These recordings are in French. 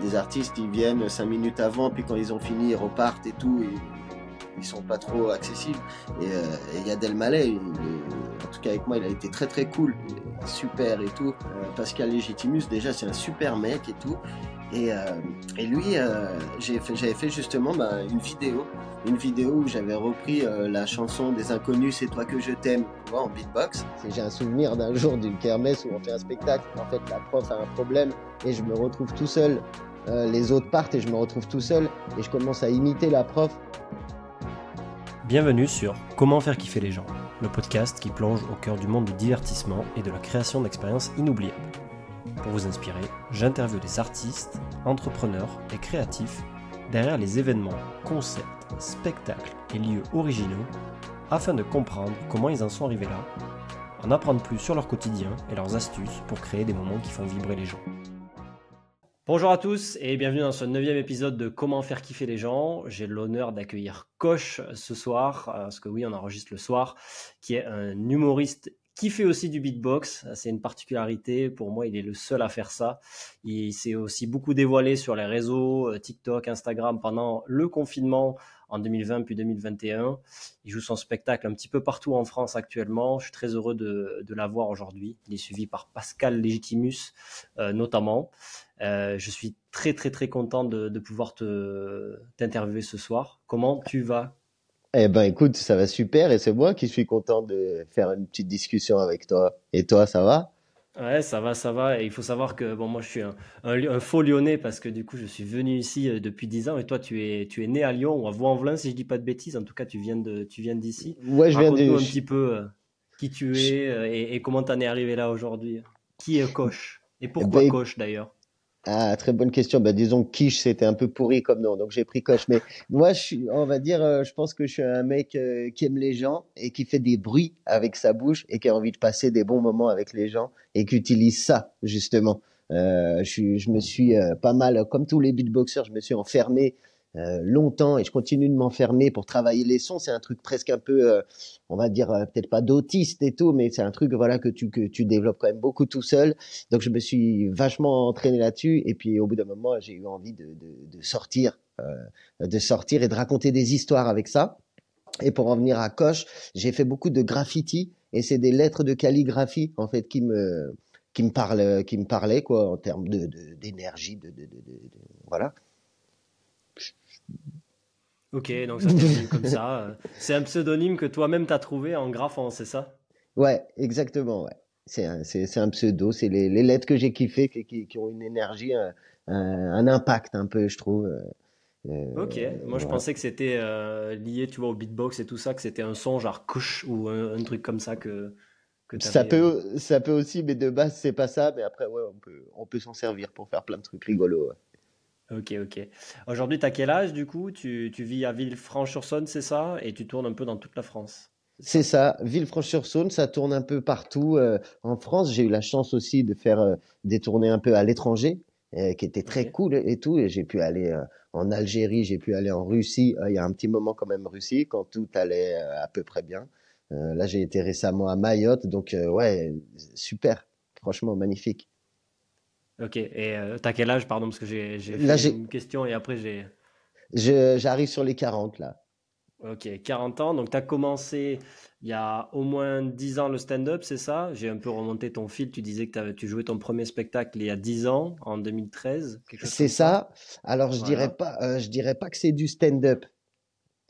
des artistes, ils viennent cinq minutes avant, puis quand ils ont fini, ils repartent et tout. Ils sont pas trop accessibles. Et il y a en tout cas avec moi, il a été très très cool, super et tout. Euh, Pascal Legitimus, déjà, c'est un super mec et tout. Et, euh, lui, euh, j'avais fait, justement bah, une vidéo, une vidéo où j'avais repris la chanson des Inconnus, c'est toi que je t'aime, en beatbox. J'ai un souvenir d'un jour d'une kermesse où on fait un spectacle. En fait, la prof a un problème et je me retrouve tout seul. Les autres partent et je me retrouve tout seul et je commence à imiter la prof. Bienvenue sur Comment faire kiffer les gens, le podcast qui plonge au cœur du monde du divertissement et de la création d'expériences inoubliables. Pour vous inspirer, j'interviewe des artistes, entrepreneurs et créatifs derrière les événements, concepts, spectacles et lieux originaux afin de comprendre comment ils en sont arrivés là, en apprendre plus sur leur quotidien et leurs astuces pour créer des moments qui font vibrer les gens. Bonjour à tous et bienvenue dans ce neuvième épisode de Comment faire kiffer les gens. J'ai l'honneur d'accueillir Coche ce soir, euh, parce que oui, on enregistre le soir, qui est un humoriste qui fait aussi du beatbox. C'est une particularité. Pour moi, il est le seul à faire ça. Il s'est aussi beaucoup dévoilé sur les réseaux, euh, TikTok, Instagram pendant le confinement en 2020 puis 2021. Il joue son spectacle un petit peu partout en France actuellement. Je suis très heureux de, de l'avoir aujourd'hui. Il est suivi par Pascal Legitimus euh, notamment. Euh, je suis très très très content de, de pouvoir te t'interviewer ce soir. Comment tu vas? Eh ben écoute, ça va super et c'est moi qui suis content de faire une petite discussion avec toi. Et toi, ça va? Ouais, ça va, ça va. Et il faut savoir que bon, moi, je suis un, un, faux lyonnais parce que du coup, je suis venu ici euh, depuis 10 ans. Et toi, tu es, tu es né à Lyon ou à Vaux-en-Velin, si je dis pas de bêtises. En tout cas, tu viens de, tu viens d'ici. Ouais, je viens de. un petit peu euh, qui tu es et, et, comment t'en es arrivé là aujourd'hui. Qui est Coche? Et pourquoi eh ben, Coche d'ailleurs? Ah, très bonne question. Ben, disons que quiche, c'était un peu pourri comme nom, donc j'ai pris coche. Mais moi, je suis, on va dire, euh, je pense que je suis un mec euh, qui aime les gens et qui fait des bruits avec sa bouche et qui a envie de passer des bons moments avec les gens et qui utilise ça, justement. Euh, je, je, me suis euh, pas mal, comme tous les beatboxers, je me suis enfermé euh, longtemps et je continue de m'enfermer pour travailler les sons. C'est un truc presque un peu, euh, on va dire euh, peut-être pas d'autiste et tout, mais c'est un truc voilà que tu que tu développes quand même beaucoup tout seul. Donc je me suis vachement entraîné là-dessus et puis au bout d'un moment j'ai eu envie de, de, de sortir, de sortir et de raconter des histoires avec ça. Et pour en venir à Coche, j'ai fait beaucoup de graffiti et c'est des lettres de calligraphie en fait qui me qui me parlent, qui me parlaient quoi en termes de d'énergie, de, de, de, voilà. Ok, donc ça se comme ça. Euh, c'est un pseudonyme que toi-même t'as trouvé en graphant, c'est ça? Ouais, exactement, ouais. C'est un, pseudo, c'est les, les, lettres que j'ai kiffées qui, qui, qui, ont une énergie, un, un, impact un peu, je trouve. Euh, euh ok, moi je pensais que c'était euh, lié, tu vois, au beatbox et tout ça, que c'était un son genre couche ou un, un, truc comme ça que, que ça peut, ça peut aussi, mais de base c'est pas ça. Mais après, ouais, on peut, on peut s'en servir pour faire plein de trucs rigolos. Ouais. Ok, ok. Aujourd'hui, tu as quel âge du coup? Tu, tu, vis à Villefranche-sur-Saône, c'est ça? Et tu tournes un peu dans toute la France C'est ça, Villefranche-sur-Saône, ça tourne un peu partout euh, en France. J'ai eu la chance aussi de faire euh, des tournées un peu à l'étranger, euh, qui étaient très cool et tout. Et j'ai pu aller euh, en Algérie, j'ai pu aller en Russie. Euh, il y a un petit moment quand même Russie, quand tout allait à peu près bien. là, j'ai été récemment à Mayotte, donc ouais, super, franchement magnifique. Ok, et euh, t'as quel âge, pardon, parce que j'ai fait une question et après j'ai... J'arrive sur les 40 là. Ok, 40 ans, donc tu as commencé il y a au moins 10 ans le stand-up, c'est ça? J'ai un peu remonté ton fil, tu disais que tu jouais ton premier spectacle il y a 10 ans, en 2013. C'est ça. Alors je dirais pas, euh, je dirais pas que c'est du stand-up.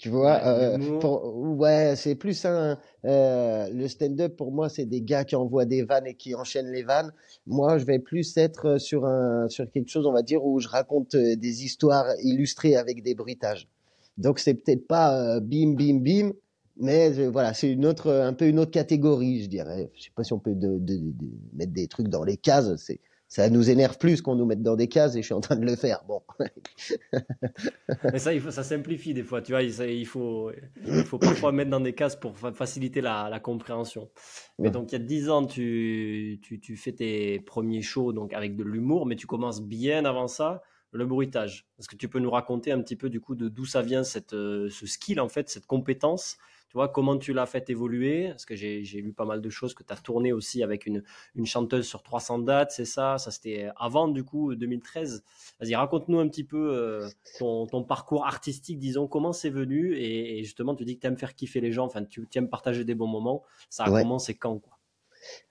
Tu vois, ouais, euh, pour, ouais c'est plus un. Euh, le stand-up pour moi, c'est des gars qui envoient des vannes et qui enchaînent les vannes. Moi, je vais plus être sur un sur quelque chose, on va dire, où je raconte euh, des histoires illustrées avec des bruitages. Donc c'est peut-être pas euh, bim bim bim, mais euh, voilà, c'est une autre, un peu une autre catégorie, je dirais. Je sais pas si on peut de, de, de mettre des trucs dans les cases. C'est ça nous énerve plus qu'on nous mette dans des cases et je suis en train de le faire. Bon. Mais ça, il faut, ça simplifie des fois, tu vois. Il, faut, il faut parfois mettre dans des cases pour faciliter la, la compréhension. Mais donc, il y a dix ans, tu, tu, tu fais tes premiers shows donc avec de l'humour, mais tu commences bien avant ça le bruitage. Est-ce que tu peux nous raconter un petit peu du coup de d'où ça vient cette, euh, ce skill en fait, cette compétence tu vois, comment tu l'as fait évoluer? Parce que j'ai lu pas mal de choses, que tu as tourné aussi avec une, une chanteuse sur 300 dates, c'est ça? Ça, c'était avant, du coup, 2013. Vas-y, raconte-nous un petit peu euh, ton, ton, parcours artistique, disons, comment c'est venu? Et, justement, tu dis que tu aimes faire kiffer les gens, enfin, tu aimes partager des bons moments. Ça a commencé quand, quoi?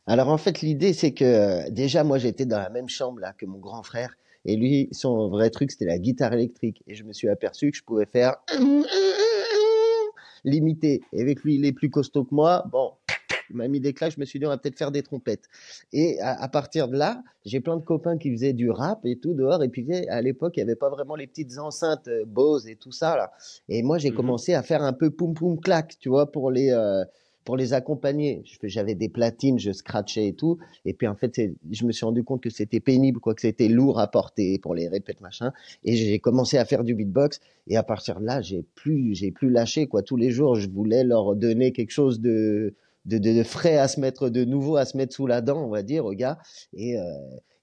Alors en fait, l'idée, c'est que euh, déjà, moi, j'étais dans la même chambre là que mon grand frère. Et lui, son vrai truc, c'était la guitare électrique. Et je me suis aperçu que je pouvais faire limité. Et avec lui, il est plus costaud que moi. Bon, il m'a mis des claques. Je me suis dit, on va peut-être faire des trompettes. Et à, partir de là, j'ai plein de copains qui faisaient du rap et tout dehors. Et puis, à l'époque, il n'y avait pas vraiment les petites enceintes euh, Bose et tout ça. Là. Et moi, j'ai mmh commencé à faire un peu poum poum clac, tu vois, pour les. Euh, pour les accompagner. J'avais des platines, je scratchais et tout. Et puis en fait, je me suis rendu compte que c'était pénible, quoi, que c'était lourd à porter pour les répètes machin. Et j'ai commencé à faire du beatbox. Et à partir de là, j'ai plus, j'ai plus lâché quoi. Tous les jours, je voulais leur donner quelque chose de de, de, frais à se mettre de nouveau à se mettre sous la dent, on va dire, aux gars. Et, euh,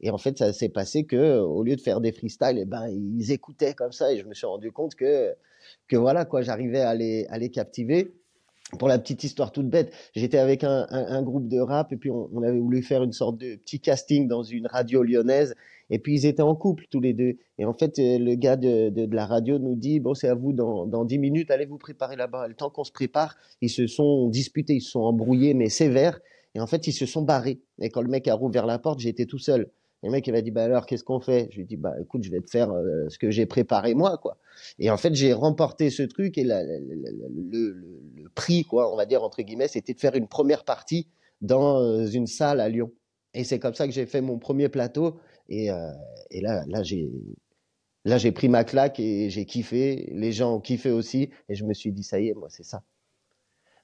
et en fait, ça s'est passé que au lieu de faire des freestyles, eh ben ils écoutaient comme ça. Et je me suis rendu compte que que voilà quoi, j'arrivais à les à les captiver pour la petite histoire toute bête, j'étais avec un, groupe de rap et puis on, avait voulu faire une sorte de petit casting dans une radio lyonnaise et puis ils étaient en couple tous les deux. Et en fait, euh, le gars de, de, la radio nous dit bon c'est à vous dans, dans 10 minutes, allez vous préparer là-bas. Le temps qu'on se prépare, ils se sont disputés, ils se sont embrouillés mais sévères et en fait ils se sont barrés. Et quand le mec a rouvert la porte, j'étais tout seul. Le mec, il m'a dit, bah alors, qu'est-ce qu'on fait? Je lui ai dit, bah écoute, je vais te faire euh, ce que j'ai préparé moi, quoi. Et en fait, j'ai remporté ce truc et le, prix, quoi, on va dire, entre guillemets, c'était de faire une première partie dans euh, une salle à Lyon. Et c'est comme ça que j'ai fait mon premier plateau. Et, euh, et là, là j'ai là j'ai pris ma claque et j'ai kiffé. Les gens ont kiffé aussi. Et je me suis dit, ça y est, moi, c'est ça.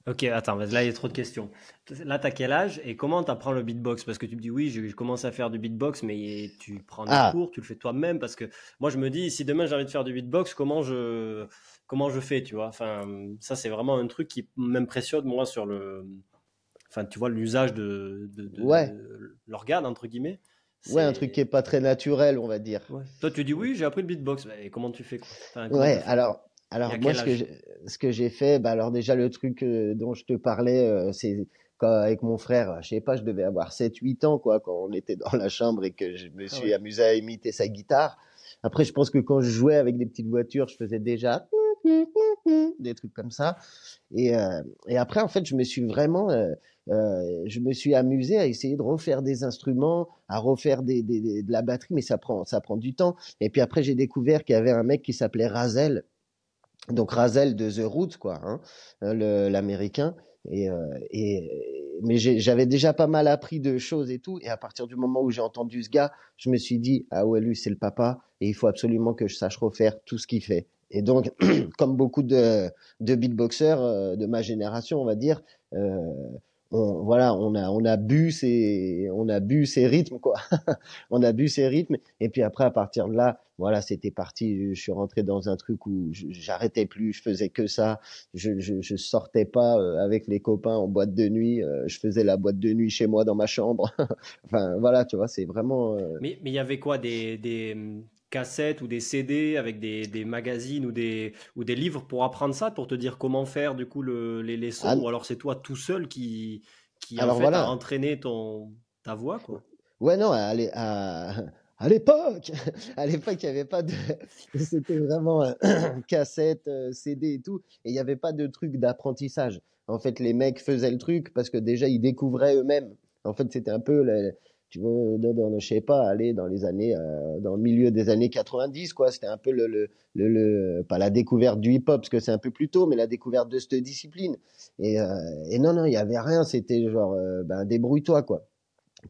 Ok, attends, là il y a trop de questions. Là, tu as quel âge et comment tu apprends le beatbox? Parce que tu me dis oui, je, commence à faire du beatbox, mais tu prends des ah. cours, tu le fais toi-même. Parce que moi, je me dis, si demain j'ai envie de faire du beatbox, comment je, comment je fais, tu vois? Enfin, ça, c'est vraiment un truc qui m'impressionne, moi, sur le. Enfin, tu vois, l'usage de, de, l'organe, entre guillemets. Ouais, un truc qui est pas très naturel, on va dire. Toi, tu dis oui, j'ai appris le beatbox. Et comment tu fais quoi? Ouais, alors alors moi, ce que, j'ai fait, bah alors déjà le truc euh, dont je te parlais, euh, c'est avec mon frère, je sais pas, je devais avoir 7-8 ans quoi, quand on était dans la chambre et que je me ah suis amusé à imiter sa guitare. Après, je pense que quand je jouais avec des petites voitures, je faisais déjà des trucs comme ça. Et, euh, et après, en fait, je me suis vraiment, je me suis amusé à essayer de refaire des instruments, à refaire des, des, de la batterie, mais ça prend, ça prend du temps. Et puis après, j'ai découvert qu'il y avait un mec qui s'appelait Razel donc Razel de The Roots, quoi, hein, euh, l'américain. Et, euh, et, mais j'avais déjà pas mal appris de choses et tout. Et à partir du moment où j'ai entendu ce gars, je me suis dit ah ouais lui c'est le papa et il faut absolument que je sache refaire tout ce qu'il fait. Et donc comme beaucoup de, de beatboxers euh, de ma génération, on va dire, euh, on, voilà, on a, on a bu ces, on a bu ces rythmes, quoi. on a bu ces rythmes. Et puis après, à partir de là, voilà, c'était parti. Je suis rentré dans un truc où j'arrêtais plus, je faisais que ça. Je, je, je, sortais pas euh, avec les copains en boîte de nuit. Euh, je faisais la boîte de nuit chez moi dans ma chambre. enfin, voilà, tu vois, c'est vraiment. Euh, mais il y avait quoi des, des cassettes ou des CD avec des, des, magazines ou des, ou des livres pour apprendre ça, pour te dire comment faire du coup le, les leçons ah, Ou alors c'est toi tout seul qui, qui en fait, a entraîné ton, ta voix quoi Ouais, non, à, à, à l'époque, à l'époque, il n'y avait pas de, c'était vraiment cassette, euh, CD et tout, et il n'y avait pas de truc d'apprentissage. En fait, les mecs faisaient le truc parce que déjà ils découvraient eux-mêmes. En fait, c'était un peu tu vois, dans, je sais pas, aller dans les années, euh, dans le milieu des années 90, quoi. C'était un peu le, le, le, pas la découverte du hip-hop, parce que c'est un peu plus tôt, mais la découverte de cette discipline. Et, euh, non, non, il y avait rien. C'était genre, euh, ben, débrouille-toi, quoi.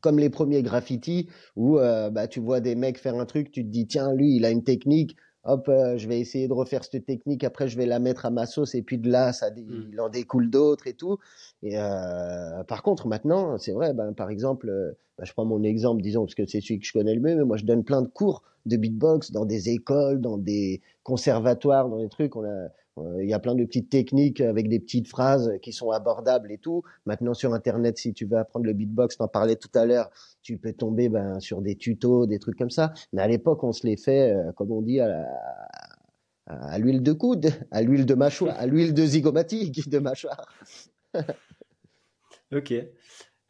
Comme les premiers graffitis où bah, tu vois des mecs faire un truc, tu te dis tiens lui il a une technique, hop, euh, je vais essayer de refaire cette technique, après je vais la mettre à ma sauce, et puis de là, ça, mmh. il en découle d'autres et tout. Et euh, par contre, maintenant, c'est vrai, ben, par exemple, euh, ben, je prends mon exemple, disons, parce que c'est celui que je connais le mieux, mais moi je donne plein de cours de beatbox dans des écoles, dans des conservatoires, dans des trucs. On a, il y a plein de petites techniques avec des petites phrases qui sont abordables et tout. Maintenant sur Internet, si tu veux apprendre le beatbox, t'en parlais tout à l'heure, tu peux tomber ben, sur des tutos, des trucs comme ça. Mais à l'époque, on se les fait, euh, comme on dit, à l'huile de coude, à l'huile de mâchoire, à l'huile de zygomatique de mâchoire. ok.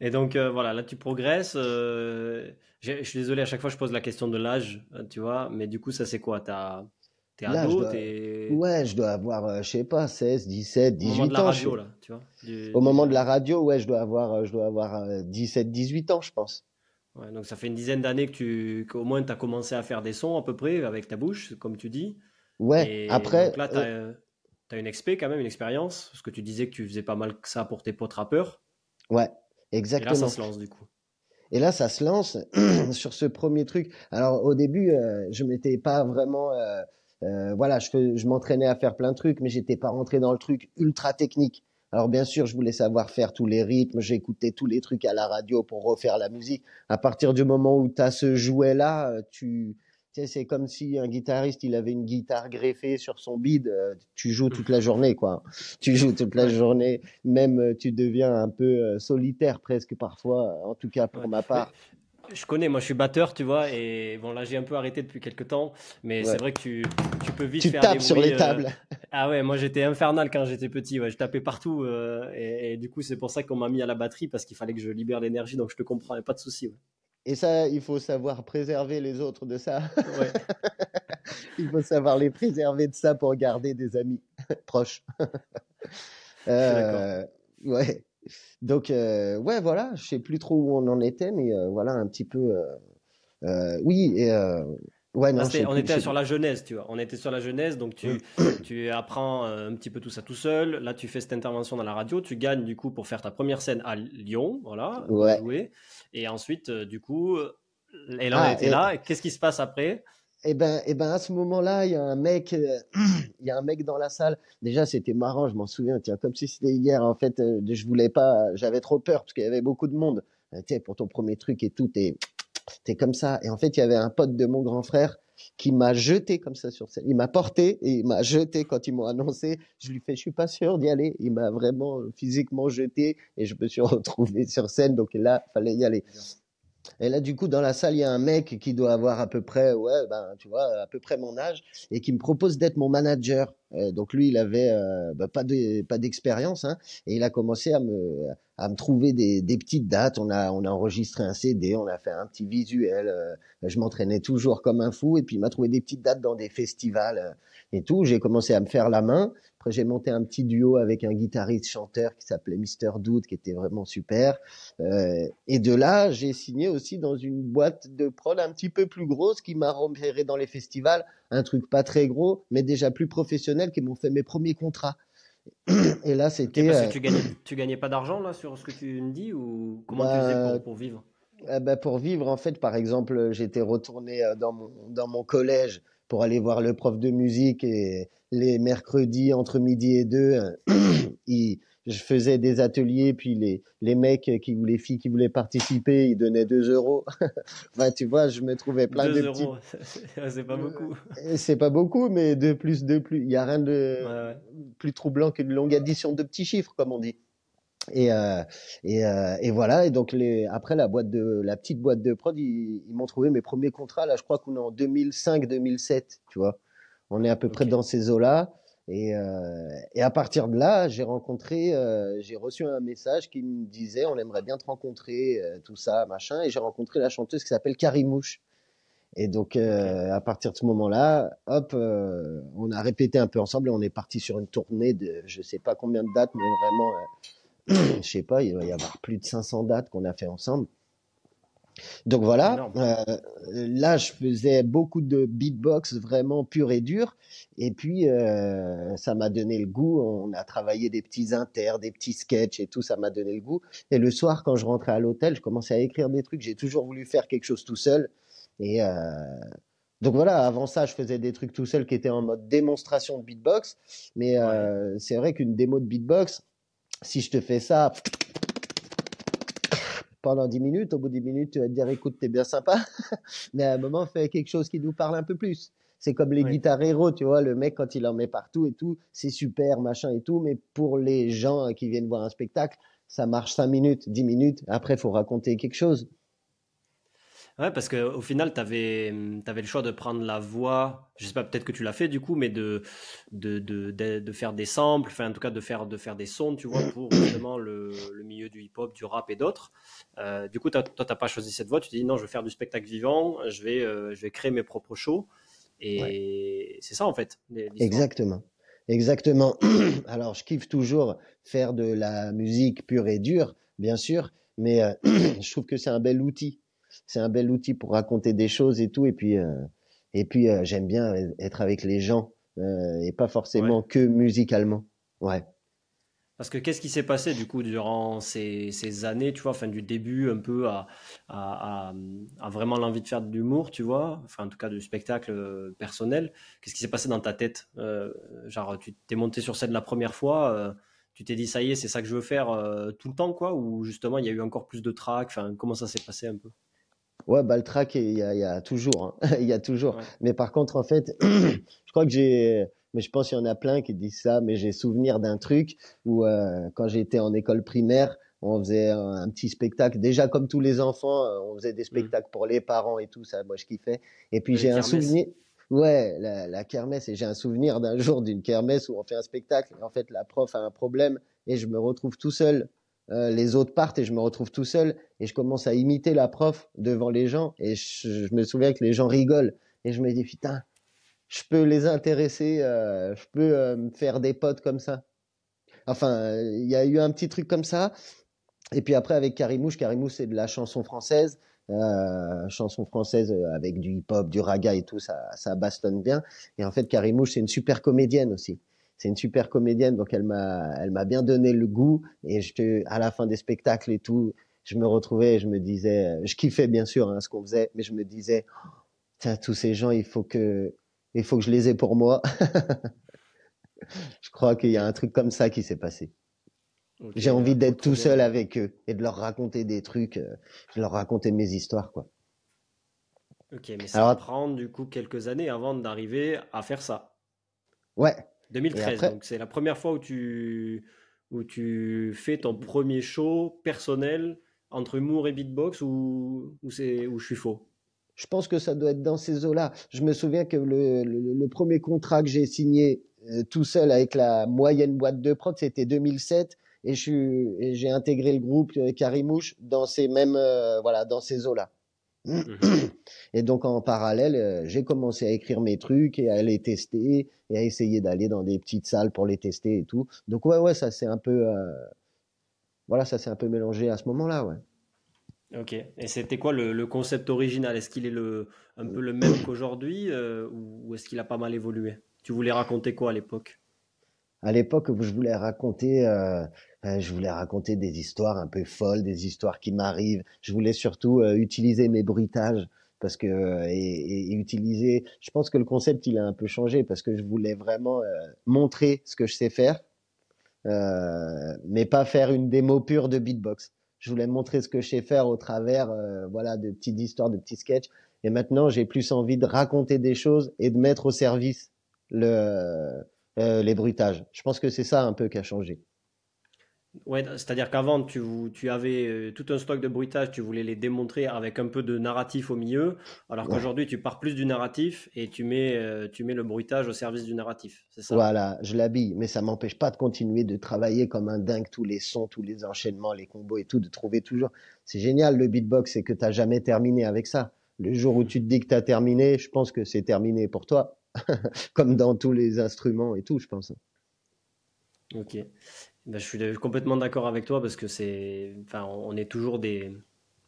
Et donc euh, voilà, là tu progresses. Euh, je suis désolé, à chaque fois je pose la question de l'âge, tu vois, mais du coup ça c'est quoi? T'es ado Ouais, je dois avoir, je sais pas, 16, 17, 18 ans. Au moment de la radio, là, tu vois. Au moment de la radio, ouais, je dois avoir, je dois avoir 17, 18 ans, je pense donc ça fait une dizaine d'années que tu, qu'au moins tu as commencé à faire des sons à peu près avec ta bouche, comme tu dis. Ouais, après. Donc là, tu as, euh, une expé quand même, une expérience, parce que tu disais que tu faisais pas mal que ça pour tes potes rappeurs. Ouais, exactement. Et là, ça se lance du coup. Et là, ça se lance sur ce premier truc. Alors au début, euh, je m'étais pas vraiment. Euh, voilà, je, je m'entraînais à faire plein de trucs, mais j'étais pas rentré dans le truc ultra technique. Alors bien sûr, je voulais savoir faire tous les rythmes, j'écoutais tous les trucs à la radio pour refaire la musique. À partir du moment où tu as ce jouet-là, euh, tu, sais, c'est comme si un guitariste, il avait une guitare greffée sur son bide, euh, tu joues toute la journée, quoi. Tu joues toute la journée, même tu deviens un peu solitaire presque parfois, en tout cas pour ma part. Je connais, moi je suis batteur, tu vois, et bon là j'ai un peu arrêté depuis quelques temps, mais c'est vrai que tu, tu, peux vite tu faire tapes des sur les euh, tables. Ah ouais, moi j'étais infernal quand j'étais petit, ouais. je tapais partout, euh, et, du coup c'est pour ça qu'on m'a mis à la batterie parce qu'il fallait que je libère l'énergie, donc je te comprends, pas de souci. Et ça, il faut savoir préserver les autres de ça. Ouais. il faut savoir les préserver de ça pour garder des amis proches. euh, ouais. Donc, euh, ouais, voilà, je sais plus trop où on en était, mais euh, voilà un petit peu. Euh, oui, et, ouais, non, on était sur la genèse, tu vois. On était sur la genèse, donc tu, tu apprends un petit peu tout ça tout seul. Là, tu fais cette intervention dans la radio, tu gagnes du coup pour faire ta première scène à Lyon, voilà, ouais. jouer. Et ensuite, du coup, et là, on ah, était là. Qu'est-ce qui se passe après? Et eh ben, et eh ben à ce moment-là, il y a un mec, euh, il y a un mec dans la salle. Déjà, c'était marrant, je m'en souviens, tiens, comme si c'était hier. En fait, euh, je voulais pas, j'avais trop peur parce qu'il y avait beaucoup de monde. Euh, tu pour ton premier truc et tout, t'es, t'es comme ça. Et en fait, il y avait un pote de mon grand frère qui m'a jeté comme ça sur scène. Il m'a porté et il m'a jeté quand ils m'ont annoncé. Je lui fais, je suis pas sûr d'y aller. Il m'a vraiment physiquement jeté et je me suis retrouvé sur scène. Donc là, fallait y aller. Et là, du coup, dans la salle, il y a un mec qui doit avoir à peu près, ouais, ben, tu vois, à peu près mon âge, et qui me propose d'être mon manager. Euh, donc lui, il avait euh, bah, pas de, pas d'expérience, hein, et il a commencé à me, à me trouver des, des petites dates. On a, on a enregistré un CD, on a fait un petit visuel. Euh, je m'entraînais toujours comme un fou, et puis il m'a trouvé des petites dates dans des festivals et tout. J'ai commencé à me faire la main. Après, j'ai monté un petit duo avec un guitariste chanteur qui s'appelait Mister Doute, qui était vraiment super. Euh, et de là, j'ai signé aussi dans une boîte de prod un petit peu plus grosse qui m'a repéré dans les festivals. Un truc pas très gros, mais déjà plus professionnel, qui m'ont fait mes premiers contrats. Et là, c'était. que tu gagnais, tu gagnais pas d'argent là sur ce que tu me dis ou comment tu faisais pour, pour vivre? eh ben pour vivre, en fait, par exemple, j'étais retourné euh, dans mon, dans mon collège pour aller voir le prof de musique et les mercredis entre midi et deux, je faisais des ateliers, puis les, les mecs qui les filles qui voulaient participer, ils donnaient 2 euros. enfin, tu vois, je me trouvais plein de euros. c'est pas beaucoup. Euh, c'est pas beaucoup, mais de plus, de plus. Il y a rien de plus troublant qu'une longue addition de petits chiffres, comme on dit. Et, euh, et, euh, et, voilà. Et donc les, après la boîte de la petite boîte de prod, ils, m'ont trouvé mes premiers contrats. Là, je crois qu'on est en 2005-2007. Tu vois, on est à peu près dans ces eaux-là. Et, euh, et à partir de là, j'ai rencontré, euh, j'ai reçu un message qui me disait on aimerait bien te rencontrer, euh, tout ça, machin. Et j'ai rencontré la chanteuse qui s'appelle Karimouche. Et donc à partir de ce moment-là, hop, on a répété un peu ensemble et on est parti sur une tournée de je sais pas combien de dates, mais vraiment je sais pas, il va y avoir plus de 500 dates qu'on a fait ensemble. Donc voilà, euh, là je faisais beaucoup de beatbox vraiment pur et dur, et puis euh, ça m'a donné le goût. On a travaillé des petits inters, des petits sketchs et tout, ça m'a donné le goût. Et le soir, quand je rentrais à l'hôtel, je commençais à écrire des trucs. J'ai toujours voulu faire quelque chose tout seul, et euh, donc voilà. Avant ça, je faisais des trucs tout seul qui étaient en mode démonstration de beatbox, mais c'est vrai qu'une démo de beatbox, si je te fais ça pendant 10 minutes, au bout de 10 minutes, tu vas te dire écoute, t'es bien sympa, mais à un moment, fais quelque chose qui nous parle un peu plus. C'est comme les guitares héros, tu vois, le mec, quand il en met partout et tout, c'est super, machin et tout, mais pour les gens qui viennent voir un spectacle, ça marche 5 minutes, 10 minutes, après, il faut raconter quelque chose. Ouais, parce qu'au final, tu avais, avais, le choix de prendre la voix, je sais pas, peut-être que tu l'as fait du coup, mais de, de, de, de, faire des samples, enfin en tout cas de faire, de faire des sons, tu vois, pour justement le, le milieu du hip-hop, du rap et d'autres. Euh, du coup, toi, tu n'as pas choisi cette voie, tu te dis non, je vais faire du spectacle vivant, je vais, euh, je vais créer mes propres shows. Et c'est ça en fait. Exactement. Exactement. Alors, je kiffe toujours faire de la musique pure et dure, bien sûr, mais euh, je trouve que c'est un bel outil c'est un bel outil pour raconter des choses et tout. Et puis, euh, et puis euh, j'aime bien être avec les gens euh, et pas forcément que musicalement. Ouais. Parce que qu'est-ce qui s'est passé du coup durant ces, ces, années, tu vois, enfin du début un peu à, à, à, vraiment l'envie de faire de l'humour, tu vois, enfin en tout cas du spectacle personnel. Qu'est-ce qui s'est passé dans ta tête Genre, tu t'es monté sur scène la première fois, tu t'es dit ça y est, c'est ça que je veux faire tout le temps, quoi, ou justement il y a eu encore plus de trac. Enfin, comment ça s'est passé un peu? Ouais, bah, le track, il y a, y a toujours. Hein. il y a toujours. Mais par contre, en fait, je crois que j'ai. Mais je pense qu'il y en a plein qui disent ça, mais j'ai souvenir d'un truc où, euh, quand j'étais en école primaire, on faisait un, petit spectacle. Déjà, comme tous les enfants, euh, on faisait des mmh. spectacles pour les parents et tout ça. Moi, je kiffais. Et puis, j'ai un souvenir. Ouais, la, la kermesse. Et j'ai un souvenir d'un jour d'une kermesse où on fait un spectacle. Et en fait, la prof a un problème et je me retrouve tout seul euh, les autres partent et je me retrouve tout seul et je commence à imiter la prof devant les gens et je, me souviens que les gens rigolent et je me dis putain je peux les intéresser euh, je peux euh, me faire des potes comme ça. Enfin il y a eu un petit truc comme ça et puis après avec Karimouche Karimouche c'est de la chanson française chanson française avec du hip hop du raga et tout ça ça bastonne bien. Et en fait Karimouche c'est une super comédienne aussi c'est une super comédienne, donc elle m'a, elle m'a bien donné le goût. Et je, à la fin des spectacles et tout, je me retrouvais, et je me disais, je kiffais bien sûr hein, ce qu'on faisait, mais je me disais, tiens, tous ces gens, il faut que, il faut que je les ai pour moi. je crois qu'il y a un truc comme ça qui s'est passé. J'ai envie d'être tout seul avec eux et de leur raconter des trucs, euh, de leur raconter mes histoires, quoi. Ok, mais ça va prendre du coup quelques années avant d'arriver à faire ça. Ouais, 2013, donc c'est la première fois où tu, où tu fais ton premier show personnel entre humour et beatbox ou, ou, où je suis faux? Je pense que ça doit être dans ces eaux-là. Je me souviens que le, le, premier contrat que j'ai signé euh, tout seul avec la moyenne boîte de prod, c'était 2007 et j'ai intégré le groupe euh, Carimouche dans ces mêmes euh, voilà dans ces eaux-là. Mhm. Et donc en parallèle, euh, j'ai commencé à écrire mes trucs et à les tester et à essayer d'aller dans des petites salles pour les tester et tout. Donc ouais, ouais, ça c'est un peu, euh, voilà, ça s'est un peu mélangé à ce moment-là, ouais. Ok. Et c'était quoi le, concept original? Est-ce qu'il est le, un peu le même qu'aujourd'hui euh, ou est-ce qu'il a pas mal évolué? Tu voulais raconter quoi à l'époque? À l'époque, je voulais raconter euh, je voulais raconter des histoires un peu folles, des histoires qui m'arrivent. Je voulais surtout euh, utiliser mes bruitages parce que euh, et, utiliser. Je pense que le concept il a un peu changé parce que je voulais vraiment montrer ce que je sais faire, mais pas faire une démo pure de beatbox. Je voulais montrer ce que je sais faire au travers, voilà, de petites histoires, de petits sketchs. Et maintenant, j'ai plus envie de raconter des choses et de mettre au service le, les bruitages. Je pense que c'est ça un peu qui a changé. Ouais, c'est-à-dire qu'avant, tu, tu avais euh, tout un stock de bruitage, tu voulais les démontrer avec un peu de narratif au milieu, alors qu'aujourd'hui, tu pars plus du narratif et tu mets, euh, tu mets le bruitage au service du narratif. C'est ça? Voilà, je l'habille, mais ça m'empêche pas de continuer de travailler comme un dingue, tous les sons, tous les enchaînements, les combos et tout, de trouver toujours. C'est génial le beatbox, c'est que tu n'as jamais terminé avec ça. Le jour où tu te dis que tu as terminé, je pense que c'est terminé pour toi, comme dans tous les instruments et tout, je pense. Ok. Ben, je suis complètement d'accord avec toi parce que c'est, enfin, on est toujours des,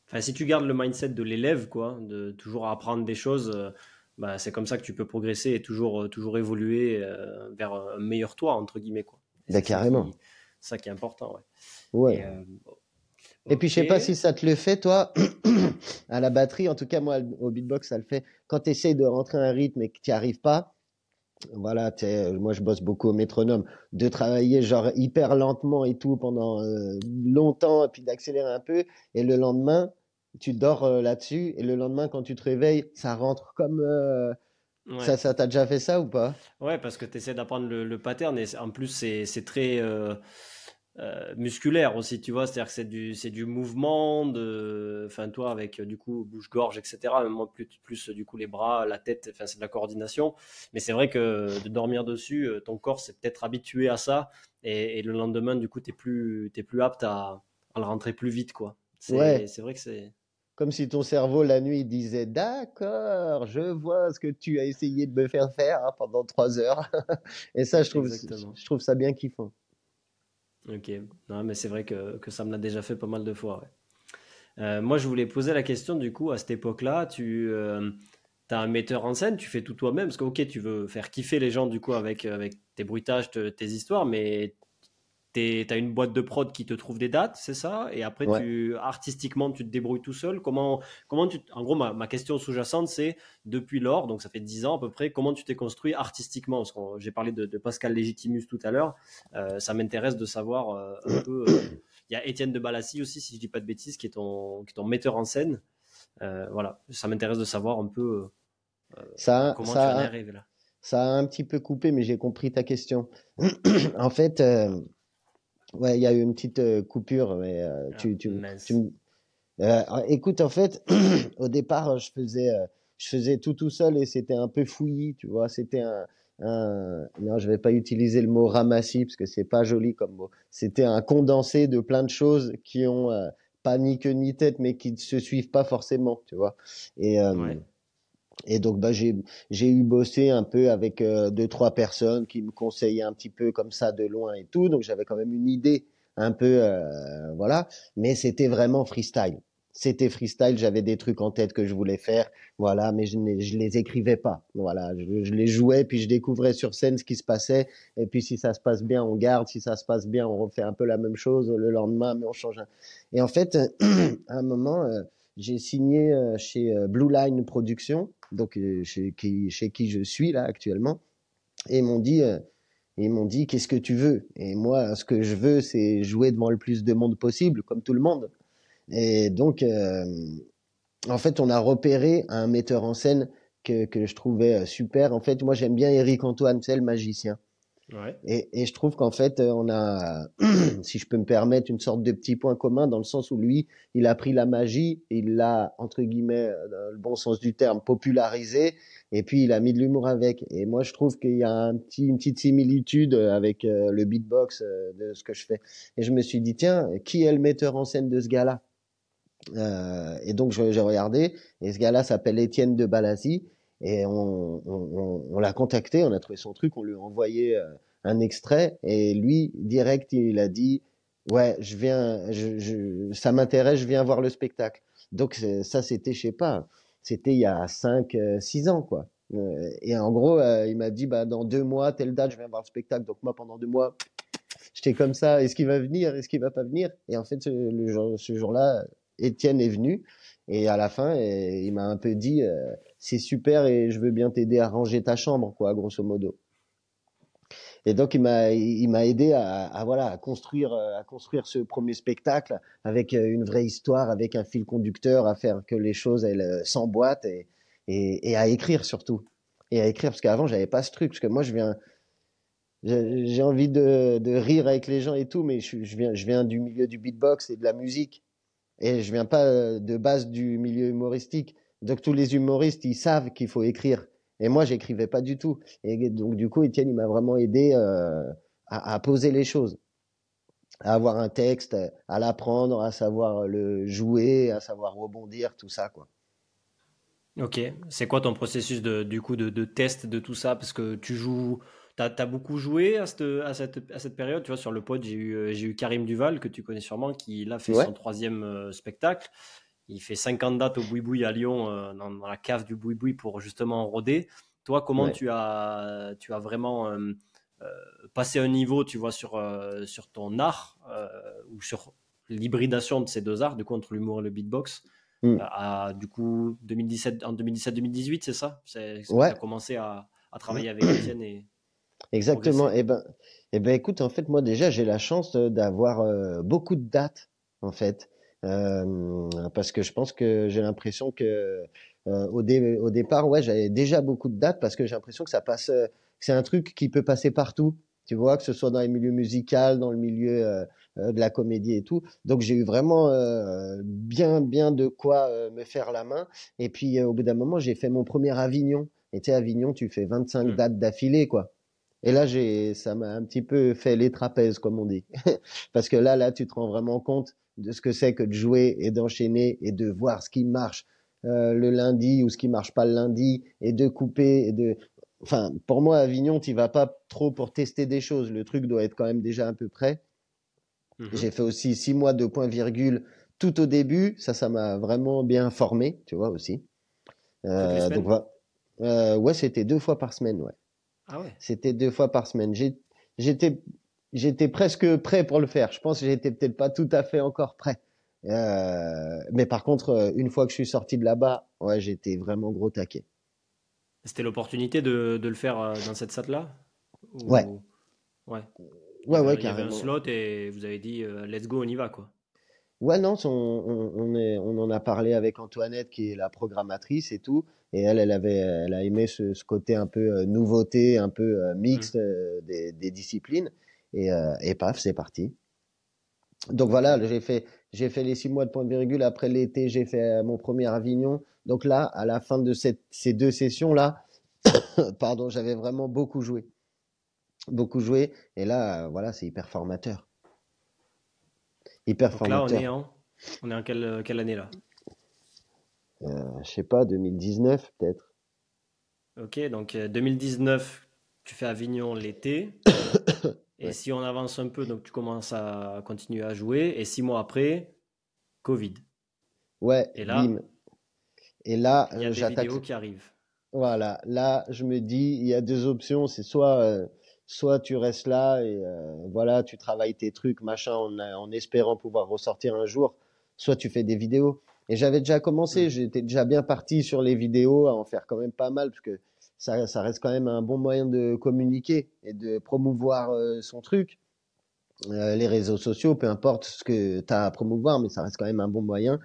enfin, si tu gardes le mindset de l'élève, quoi, de toujours apprendre des choses, bah, c'est comme ça que tu peux progresser et toujours, euh, toujours évoluer euh, vers un meilleur toi entre guillemets, quoi. Bah, carrément. C'est ça qui est important, ouais. Ouais. Et, puis je sais pas si ça te le fait toi à la batterie, en tout cas moi au beatbox ça le fait. Quand tu essayes de rentrer un rythme et que tu n'y arrives pas, voilà, moi je bosse beaucoup au métronome, de travailler genre hyper lentement et tout pendant euh, longtemps, et puis d'accélérer un peu, et le lendemain, tu dors euh, là-dessus, et le lendemain, quand tu te réveilles, ça rentre comme... Euh, ça, ça t'a déjà fait ça ou pas? Ouais, parce que tu essaies d'apprendre le, pattern, et en plus, c'est très... euh, musculaire aussi, tu vois, c'est-à-dire que c'est du, c'est du mouvement, de, enfin toi avec du coup bouche-gorge, etc. Moi plus, plus du coup les bras, la tête, enfin c'est de la coordination. Mais c'est vrai que de dormir dessus, euh, ton corps s'est peut-être habitué à ça, et, le lendemain du coup t'es plus, t'es plus apte à, à, le rentrer plus vite, quoi. C'est, c'est vrai que c'est comme si ton cerveau la nuit disait d'accord, je vois ce que tu as essayé de me faire faire hein, pendant trois heures. et ça, je trouve, je trouve ça bien kiffant. Ok, non, mais c'est vrai que, que ça me l'a déjà fait pas mal de fois. Euh, moi, je voulais poser la question du coup, à cette époque-là, tu euh, as un metteur en scène, tu fais tout toi-même, parce que ok, tu veux faire kiffer les gens du coup avec, avec tes bruitages, tes histoires, mais tu as une boîte de prod qui te trouve des dates, c'est ça? Et après, tu, artistiquement, tu te débrouilles tout seul. Comment, comment tu, en gros, ma, ma question sous-jacente, c'est depuis lors, donc ça fait 10 ans à peu près, comment tu t'es construit artistiquement? Parce que j'ai parlé de, Pascal Légitimus tout à l'heure. Euh, ça m'intéresse de savoir euh, un peu. Euh, il y a Étienne de Balassi aussi, si je dis pas de bêtises, qui est ton, qui est ton metteur en scène. voilà, ça m'intéresse de savoir un peu ça, comment ça, tu en es arrivé là. Ça a un petit peu coupé, mais j'ai compris ta question. en fait, Ouais, il y a eu une petite euh, coupure, mais euh, ah, tu, tu, euh, écoute, en fait, au départ, je faisais, je faisais tout tout seul et c'était un peu fouillis, tu vois. C'était un, un, non, je vais pas utiliser le mot ramassis parce que c'est pas joli comme mot. C'était un condensé de plein de choses qui ont pas ni queue ni tête, mais qui ne se suivent pas forcément, tu vois. Et et donc, bah, j'ai, j'ai eu bossé un peu avec euh, deux, trois personnes qui me conseillaient un petit peu comme ça de loin et tout. Donc, j'avais quand même une idée un peu, euh, voilà. Mais c'était vraiment freestyle. C'était freestyle. J'avais des trucs en tête que je voulais faire, voilà. Mais je ne les écrivais pas, voilà. Je, les jouais, puis je découvrais sur scène ce qui se passait. Et puis, si ça se passe bien, on garde. Si ça se passe bien, on refait un peu la même chose le lendemain, mais on change. Un... Et en fait, à un moment, euh, j'ai signé chez Blue Line Productions donc euh, chez qui, je suis là actuellement, et m'ont dit, euh, ils m'ont dit qu'est-ce que tu veux? Et moi, ce que je veux, c'est jouer devant le plus de monde possible, comme tout le monde. Et donc, euh, en fait, on a repéré un metteur en scène que, que je trouvais super. En fait, moi, j'aime bien Eric Antoine, c'est le magicien. Et, et, je trouve qu'en fait, euh, on a, si je peux me permettre, une sorte de petit point commun dans le sens où lui, il a pris la magie, il l'a, entre guillemets, euh, dans le bon sens du terme, popularisé, et puis il a mis de l'humour avec. Et moi, je trouve qu'il y a un petit, une petite similitude avec euh, le beatbox de ce que je fais. Et je me suis dit, tiens, qui est le metteur en scène de ce gars-là? Euh, Et donc, j'ai regardé, et ce gars-là s'appelle Étienne de Balassi. Et on, l'a contacté, on a trouvé son truc, on lui a envoyé euh, un extrait et lui direct il a dit ouais je viens, ça m'intéresse, je viens voir le spectacle. Donc ça c'était je sais pas, c'était il y a 5 6 euh, ans quoi. Euh, et en gros il m'a dit bah dans deux mois telle date je viens voir le spectacle. Donc moi pendant deux mois j'étais comme ça, est-ce qu'il va venir, est-ce qu'il va pas venir? Et en fait ce, ce jour-là Étienne est venu et à la fin il m'a un peu dit c'est super et je veux bien t'aider à ranger ta chambre, quoi, grosso modo. Et donc il m'a il m'a aidé à, voilà à construire à construire ce premier spectacle avec euh, une vraie histoire, avec un fil conducteur, à faire que les choses euh, s'emboîtent et, et, à écrire surtout et à écrire parce qu'avant j'avais pas ce truc parce que moi je viens j'ai envie de, rire avec les gens et tout mais je viens je viens du milieu du beatbox et de la musique et je viens pas euh, de base du milieu humoristique donc tous les humoristes, ils savent qu'il faut écrire. Et moi, j'écrivais pas du tout. Et donc du coup, Étienne, il m'a vraiment aidé euh, à, poser les choses, à avoir un texte, à l'apprendre, à savoir le jouer, à savoir rebondir, tout ça, quoi. Ok. C'est quoi ton processus de, du coup de, de, test de tout ça? Parce que tu joues, tu as, beaucoup joué à cette, à, cette, à cette période. Tu vois, sur le pod, j'ai eu, j'ai eu Karim Duval, que tu connais sûrement, qui l'a fait son troisième euh, spectacle. Il fait 50 dates au Boui à Lyon, euh, dans, la cave du Boui pour justement rôder. Toi, comment tu, as, tu as vraiment euh, euh, passé un niveau, tu vois, sur, sur ton art ou sur l'hybridation de ces deux arts, du coup, entre l'humour et le beatbox mm. à, du coup, 2017, en 2017-2018, c'est ça? C'est ouais. tu as commencé à, à travailler avec Étienne et. Exactement. Eh ben, eh ben, écoute, en fait, moi déjà, j'ai la chance d'avoir beaucoup de dates, en fait. Euh, parce que je pense que j'ai l'impression que euh, au, dé, au, départ, ouais, j'avais déjà beaucoup de dates parce que j'ai l'impression que ça passe, c'est un truc qui peut passer partout. tu vois, que ce soit dans le milieu musical, dans le milieu euh, euh, de la comédie et tout. Donc j'ai eu vraiment euh, bien, bien de quoi me faire la main. Et puis au bout d'un moment, j'ai fait mon premier Avignon. Et tu sais, Avignon, tu fais 25 mmh. dates d'affilée, quoi. Et là, j'ai, ça m'a un petit peu fait les trapèzes, comme on dit. Parce que là, là, tu te rends vraiment compte de ce que c'est que de jouer et d'enchaîner et de voir ce qui marche le lundi ou ce qui marche pas le lundi et de couper et de enfin, pour moi, Avignon, tu vas pas trop pour tester des choses. Le truc doit être quand même déjà un peu prêt. Mhm. J'ai fait aussi six mois de point virgule tout au début. Ça, ça m'a vraiment bien formé, tu vois aussi. Euh, donc, euh, ouais, c'était deux fois par semaine, ouais. Ah ouais. C'était deux fois par semaine. J'étais, j'étais presque prêt pour le faire. Je pense que j'étais peut-être pas tout à fait encore prêt. Euh, mais par contre, une fois que je suis sorti de là-bas, ouais, j'étais vraiment gros taquet. C'était l'opportunité de, de, le faire euh, dans cette salle-là? Ouais. Ouais. Ouais, ouais, il y avait un slot et vous avez dit euh, let's go, on y va quoi. Ouais, non, on, on, est, on en a parlé avec Antoinette qui est la programmatrice et tout, et elle, elle avait, elle a aimé ce, ce côté un peu euh, nouveauté, un peu mixte mmh. des, des, disciplines, et, et paf, c'est parti. Donc voilà, j'ai fait, j'ai fait les six mois de point de virgule. Après l'été, j'ai fait mon premier Avignon. Donc là, à la fin de cette, ces deux sessions-là, pardon, j'avais vraiment beaucoup joué. Beaucoup joué. Et là, voilà, c'est hyper formateur. Hyper donc formateur. Là, on est en, on est en quelle, quelle année là? Euh, Je sais pas, 2019 peut-être. Ok, donc 2019, euh, tu fais Avignon l'été. et si on avance un peu, donc tu commences à continuer à jouer. Et six mois après, Covid. Ouais, et là, et là, il y a des vidéos qui arrivent. Voilà, là, je me dis, il y a deux options. C'est soit, euh, soit tu restes là et euh, voilà, tu travailles tes trucs, machin, en, en, espérant pouvoir ressortir un jour. Soit tu fais des vidéos. Et j'avais déjà commencé, mm. j'étais déjà bien parti sur les vidéos, à en faire quand même pas mal, parce que ça, ça reste quand même un bon moyen de communiquer et de promouvoir euh, son truc. les réseaux sociaux, peu importe ce que tu as à promouvoir, mais ça reste quand même un bon moyen.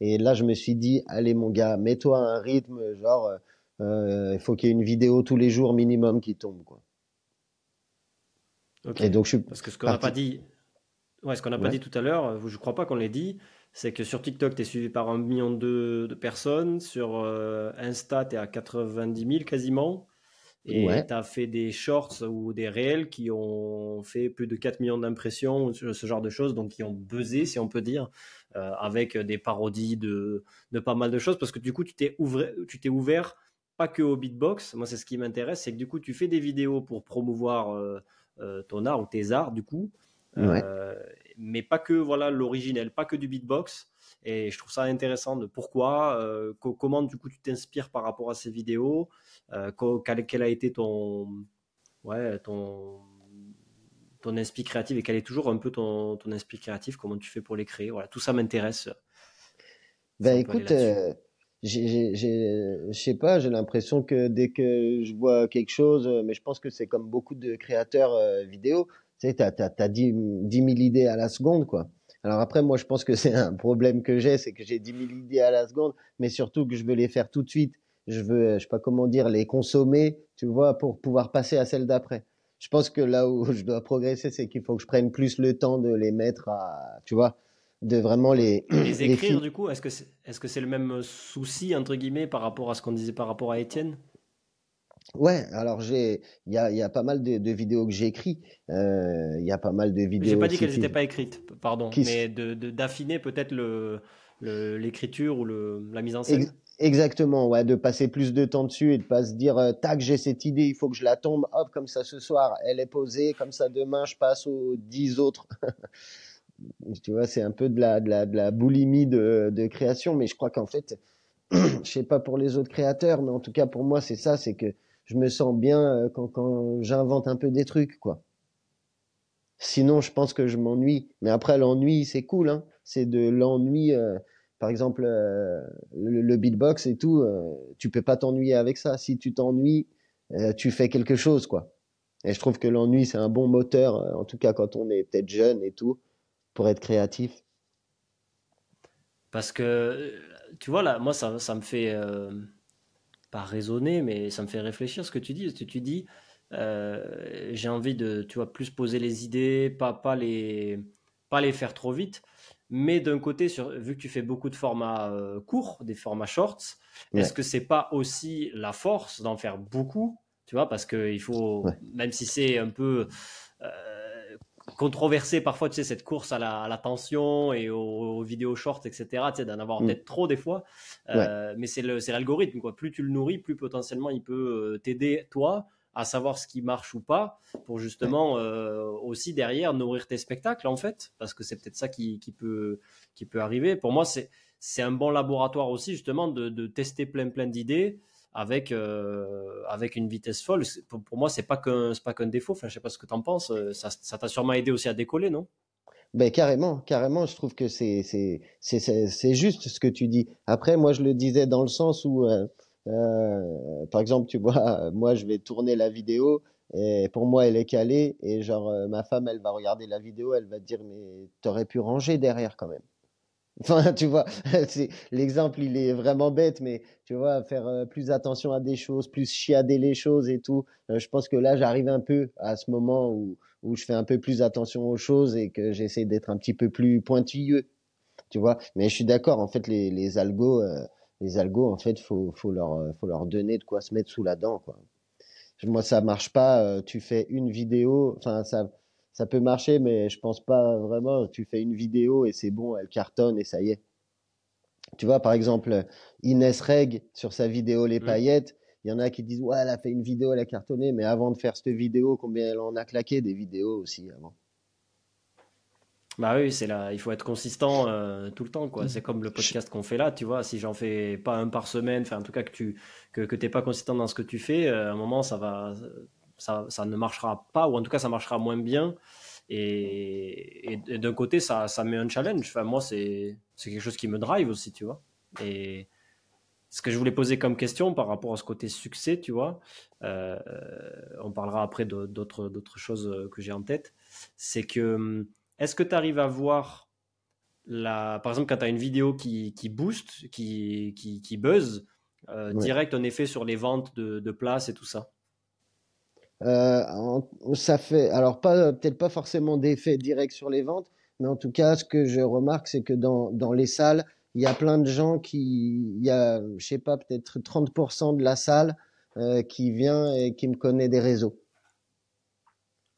Et là, je me suis dit, allez mon gars, mets-toi un rythme, genre, euh, il faut qu'il y ait une vidéo tous les jours minimum qui tombe. Quoi. Et donc, je suis Parce que ce qu'on n'a pas dit, ouais, ce qu'on n'a pas dit tout à l'heure, je ne crois pas qu'on l'ait dit, c'est que sur TikTok, tu es suivi par un million de, de personnes, sur euh, Insta, tu es à 90 000 quasiment. Et tu as fait des shorts ou des réels qui ont fait plus de 4 millions d'impressions, ce genre de choses, donc qui ont buzzé, si on peut dire, euh, avec des parodies de, de, pas mal de choses, parce que du coup, tu t'es ouvert, tu t'es ouvert pas que au beatbox. Moi, c'est ce qui m'intéresse, c'est que du coup, tu fais des vidéos pour promouvoir euh, euh, ton art ou tes arts, du coup, mais pas que voilà l'originel, pas que du beatbox. Et je trouve ça intéressant de pourquoi, comment du coup tu t'inspires par rapport à ces vidéos, euh, quel, a été ton, ouais, ton, ton esprit créatif et quel est toujours un peu ton, ton esprit créatif, comment tu fais pour les créer. Voilà, tout ça m'intéresse. Ben écoute, euh, je sais pas, j'ai l'impression que dès que je vois quelque chose, euh, mais je pense que c'est comme beaucoup de créateurs euh, vidéo, tu sais, tu as, as, 10, 10 000 idées à la seconde, quoi. Alors après, moi, je pense que c'est un problème que j'ai, c'est que j'ai 10 000 idées à la seconde, mais surtout que je veux les faire tout de suite je veux, je sais pas comment dire, les consommer, tu vois, pour pouvoir passer à celle d'après. Je pense que là où je dois progresser, c'est qu'il faut que je prenne plus le temps de les mettre à, tu vois, de vraiment les. Les écrire, du coup, est-ce que c'est est -ce c'est le même souci, entre guillemets, par rapport à ce qu'on disait par rapport à Étienne? Ouais, alors j'ai, il y a, y a pas mal de, de vidéos que. Euh, il y a pas mal de vidéos. J'ai pas dit qu'elles n'étaient pas écrites, pardon, mais de d'affiner peut-être le l'écriture ou le, la mise en scène. Exactement, ouais, de passer plus de temps dessus et de pas se dire euh, tac j'ai cette idée, il faut que je la tombe, hop comme ça ce soir, elle est posée, comme ça demain je passe aux dix autres. tu vois, c'est un peu de la, de la, de la boulimie de, de création, mais je crois qu'en fait, je sais pas pour les autres créateurs, mais en tout cas pour moi c'est ça, c'est que je me sens bien euh, quand, j'invente un peu des trucs, quoi. Sinon, je pense que je m'ennuie. Mais après, l'ennui, c'est cool, hein. C'est de l'ennui. Euh, par exemple, euh, le, beatbox et tout, euh, tu peux pas t'ennuyer avec ça. Si tu t'ennuies, tu fais quelque chose, quoi. Et je trouve que l'ennui, c'est un bon moteur, en tout cas quand on est peut-être jeune et tout, pour être créatif. Parce que, tu vois, là, moi, ça me fait pas raisonner, mais ça me fait réfléchir ce que tu dis. Que tu dis, j'ai envie de, tu vois, plus poser les idées, pas, pas, les, pas les faire trop vite. Mais d'un côté, sur, vu que tu fais beaucoup de formats courts, des formats shorts, est-ce que c'est pas aussi la force d'en faire beaucoup Tu vois, parce qu'il faut, même si c'est un peu controversé parfois, tu sais, cette course à la, à tension et aux, vidéos shorts, etc., tu sais, d'en avoir mm. peut-être trop des fois. Euh, mais c'est l'algorithme, quoi. Plus tu le nourris, plus potentiellement il peut euh, t'aider, toi, à savoir ce qui marche ou pas, pour justement euh, aussi derrière nourrir tes spectacles, en fait, parce que c'est peut-être ça qui, qui, peut, qui peut arriver. Pour moi, c'est un bon laboratoire aussi, justement, de, de tester plein, plein d'idées avec, euh, avec une vitesse folle. Pour, moi, c'est pas qu'un pas qu'un défaut. Enfin, je sais pas ce que tu en penses. Euh, ça t'a sûrement aidé aussi à décoller, non? Ben carrément, carrément, je trouve que c'est c'est juste ce que tu dis. Après, moi, je le disais dans le sens où, euh par exemple, tu vois, moi, je vais tourner la vidéo et pour moi, elle est calée et genre ma femme, elle va regarder la vidéo, elle va dire mais t'aurais pu ranger derrière quand même. Enfin, tu vois, l'exemple, il est vraiment bête, mais tu vois, faire euh, plus attention à des choses, plus chiader les choses et tout. Euh, je pense que là, j'arrive un peu à ce moment où, où je fais un peu plus attention aux choses et que j'essaie d'être un petit peu plus pointilleux, tu vois. Mais je suis d'accord, en fait, les, les algos, euh, les algos, en fait, faut, faut leur, faut leur donner de quoi se mettre sous la dent, quoi. Moi, ça marche pas. tu fais une vidéo, enfin, ça ça peut marcher, mais je pense pas vraiment. Tu fais une vidéo et c'est bon, elle cartonne et ça y est. Tu vois, par exemple, Inès Reg sur sa vidéo Les mmh. paillettes, il y en a qui disent Ouais, elle a fait une vidéo, elle a cartonné, mais avant de faire cette vidéo, combien elle en a claqué des vidéos aussi avant? Bah oui, c'est là, il faut être consistant euh, tout le temps, quoi. Mmh. C'est comme le podcast qu'on fait là, tu vois. Si j'en fais pas un par semaine, enfin en tout cas que tu que, que t'es pas consistant dans ce que tu fais, euh, à un moment ça va, ça, ça, ne marchera pas, ou en tout cas ça marchera moins bien. Et, et, d'un côté, ça, ça met un challenge. Enfin, moi, c'est quelque chose qui me drive aussi, tu vois. Et ce que je voulais poser comme question par rapport à ce côté succès, tu vois, euh, on parlera après d'autres choses que j'ai en tête, c'est que est-ce que tu arrives à voir, la, par exemple, quand tu as une vidéo qui, qui booste, qui, qui, qui buzz, euh, direct un effet sur les ventes de, de places et tout ça? Ça fait, alors pas peut-être pas forcément d'effet direct sur les ventes, mais en tout cas, ce que je remarque, c'est que dans, dans les salles, il y a plein de gens qui, il y a, je sais pas, peut-être 30% de la salle euh, qui vient et qui me connaît des réseaux.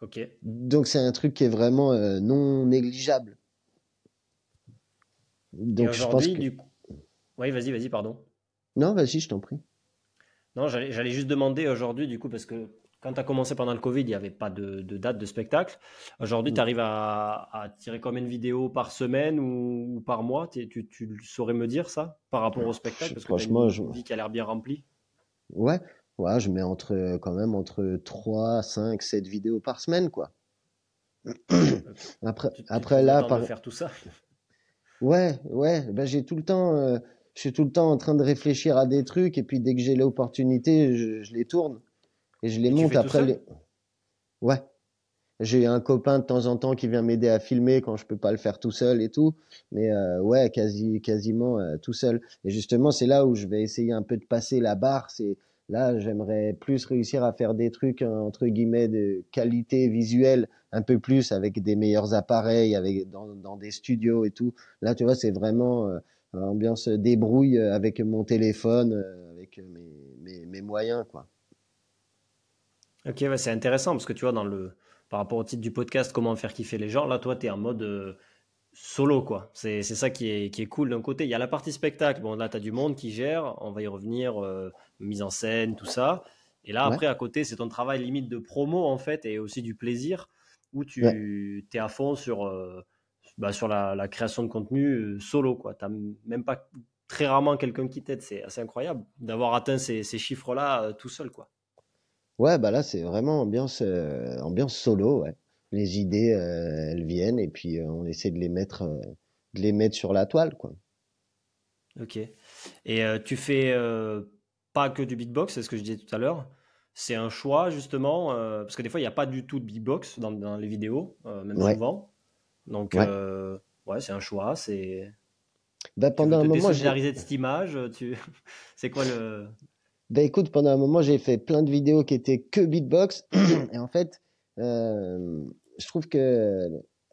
Ok. Donc c'est un truc qui est vraiment euh, non négligeable. Donc je pense que... du coup... Oui, vas-y, vas-y, pardon. Non, vas-y, je t'en prie. Non, j'allais juste demander aujourd'hui, du coup, parce que quand tu as commencé pendant le Covid, il n'y avait pas de, date de spectacle. Aujourd'hui, mm. tu arrives à, tirer combien de vidéos par semaine ou, par mois? Tu, tu, saurais me dire ça par rapport au spectacle? Parce que Franchement, tu as une vie qui a l'air bien remplie. Ouais, ouais, je mets entre, quand même entre 3, 5, 7 vidéos par semaine, quoi. après, après là, par... faire tout ça? Ouais, ouais, ben, j'ai tout le temps, euh, je suis tout le temps en train de réfléchir à des trucs et puis dès que j'ai l'opportunité, je les tourne. Et je les monte après. Les... Ouais. J'ai un copain de temps en temps qui vient m'aider à filmer quand je peux pas le faire tout seul et tout. Mais euh, ouais, quasi, quasiment euh, tout seul. Et justement, c'est là où je vais essayer un peu de passer la barre. C'est là, j'aimerais plus réussir à faire des trucs entre guillemets de qualité visuelle un peu plus avec des meilleurs appareils, avec dans, dans des studios et tout. Là, tu vois, c'est vraiment euh, ambiance débrouille avec mon téléphone, avec mes, mes, mes moyens, quoi. Ok, c'est intéressant parce que tu vois, dans le, par rapport au titre du podcast, comment faire kiffer les gens, là, toi, tu es en mode euh, solo, quoi. C'est ça qui est, qui est cool d'un côté. Il y a la partie spectacle. Bon, là, tu as du monde qui gère, on va y revenir, euh, mise en scène, tout ça. Et là, après, à côté, c'est ton travail limite de promo, en fait, et aussi du plaisir, où tu es à fond sur, euh, bah, sur la, création de contenu solo, quoi. Tu même pas très rarement quelqu'un qui t'aide. C'est assez incroyable d'avoir atteint ces, ces chiffres-là tout seul, quoi. Ouais, bah là, c'est vraiment ambiance, euh, ambiance solo, ouais. Les idées, euh, elles viennent et puis euh, on essaie de les mettre, de les mettre sur la toile, quoi. Ok. Et tu fais pas que du beatbox, c'est ce que je disais tout à l'heure. C'est un choix justement, parce que des fois il n'y a pas du tout de beatbox dans, dans les vidéos, même souvent. Donc ouais, c'est un choix. C'est. Bah, pendant un moment, de cette image. Tu... c'est quoi le Ben écoute, pendant un moment, j'ai fait plein de vidéos qui étaient que beatbox. Et en fait, euh, je trouve que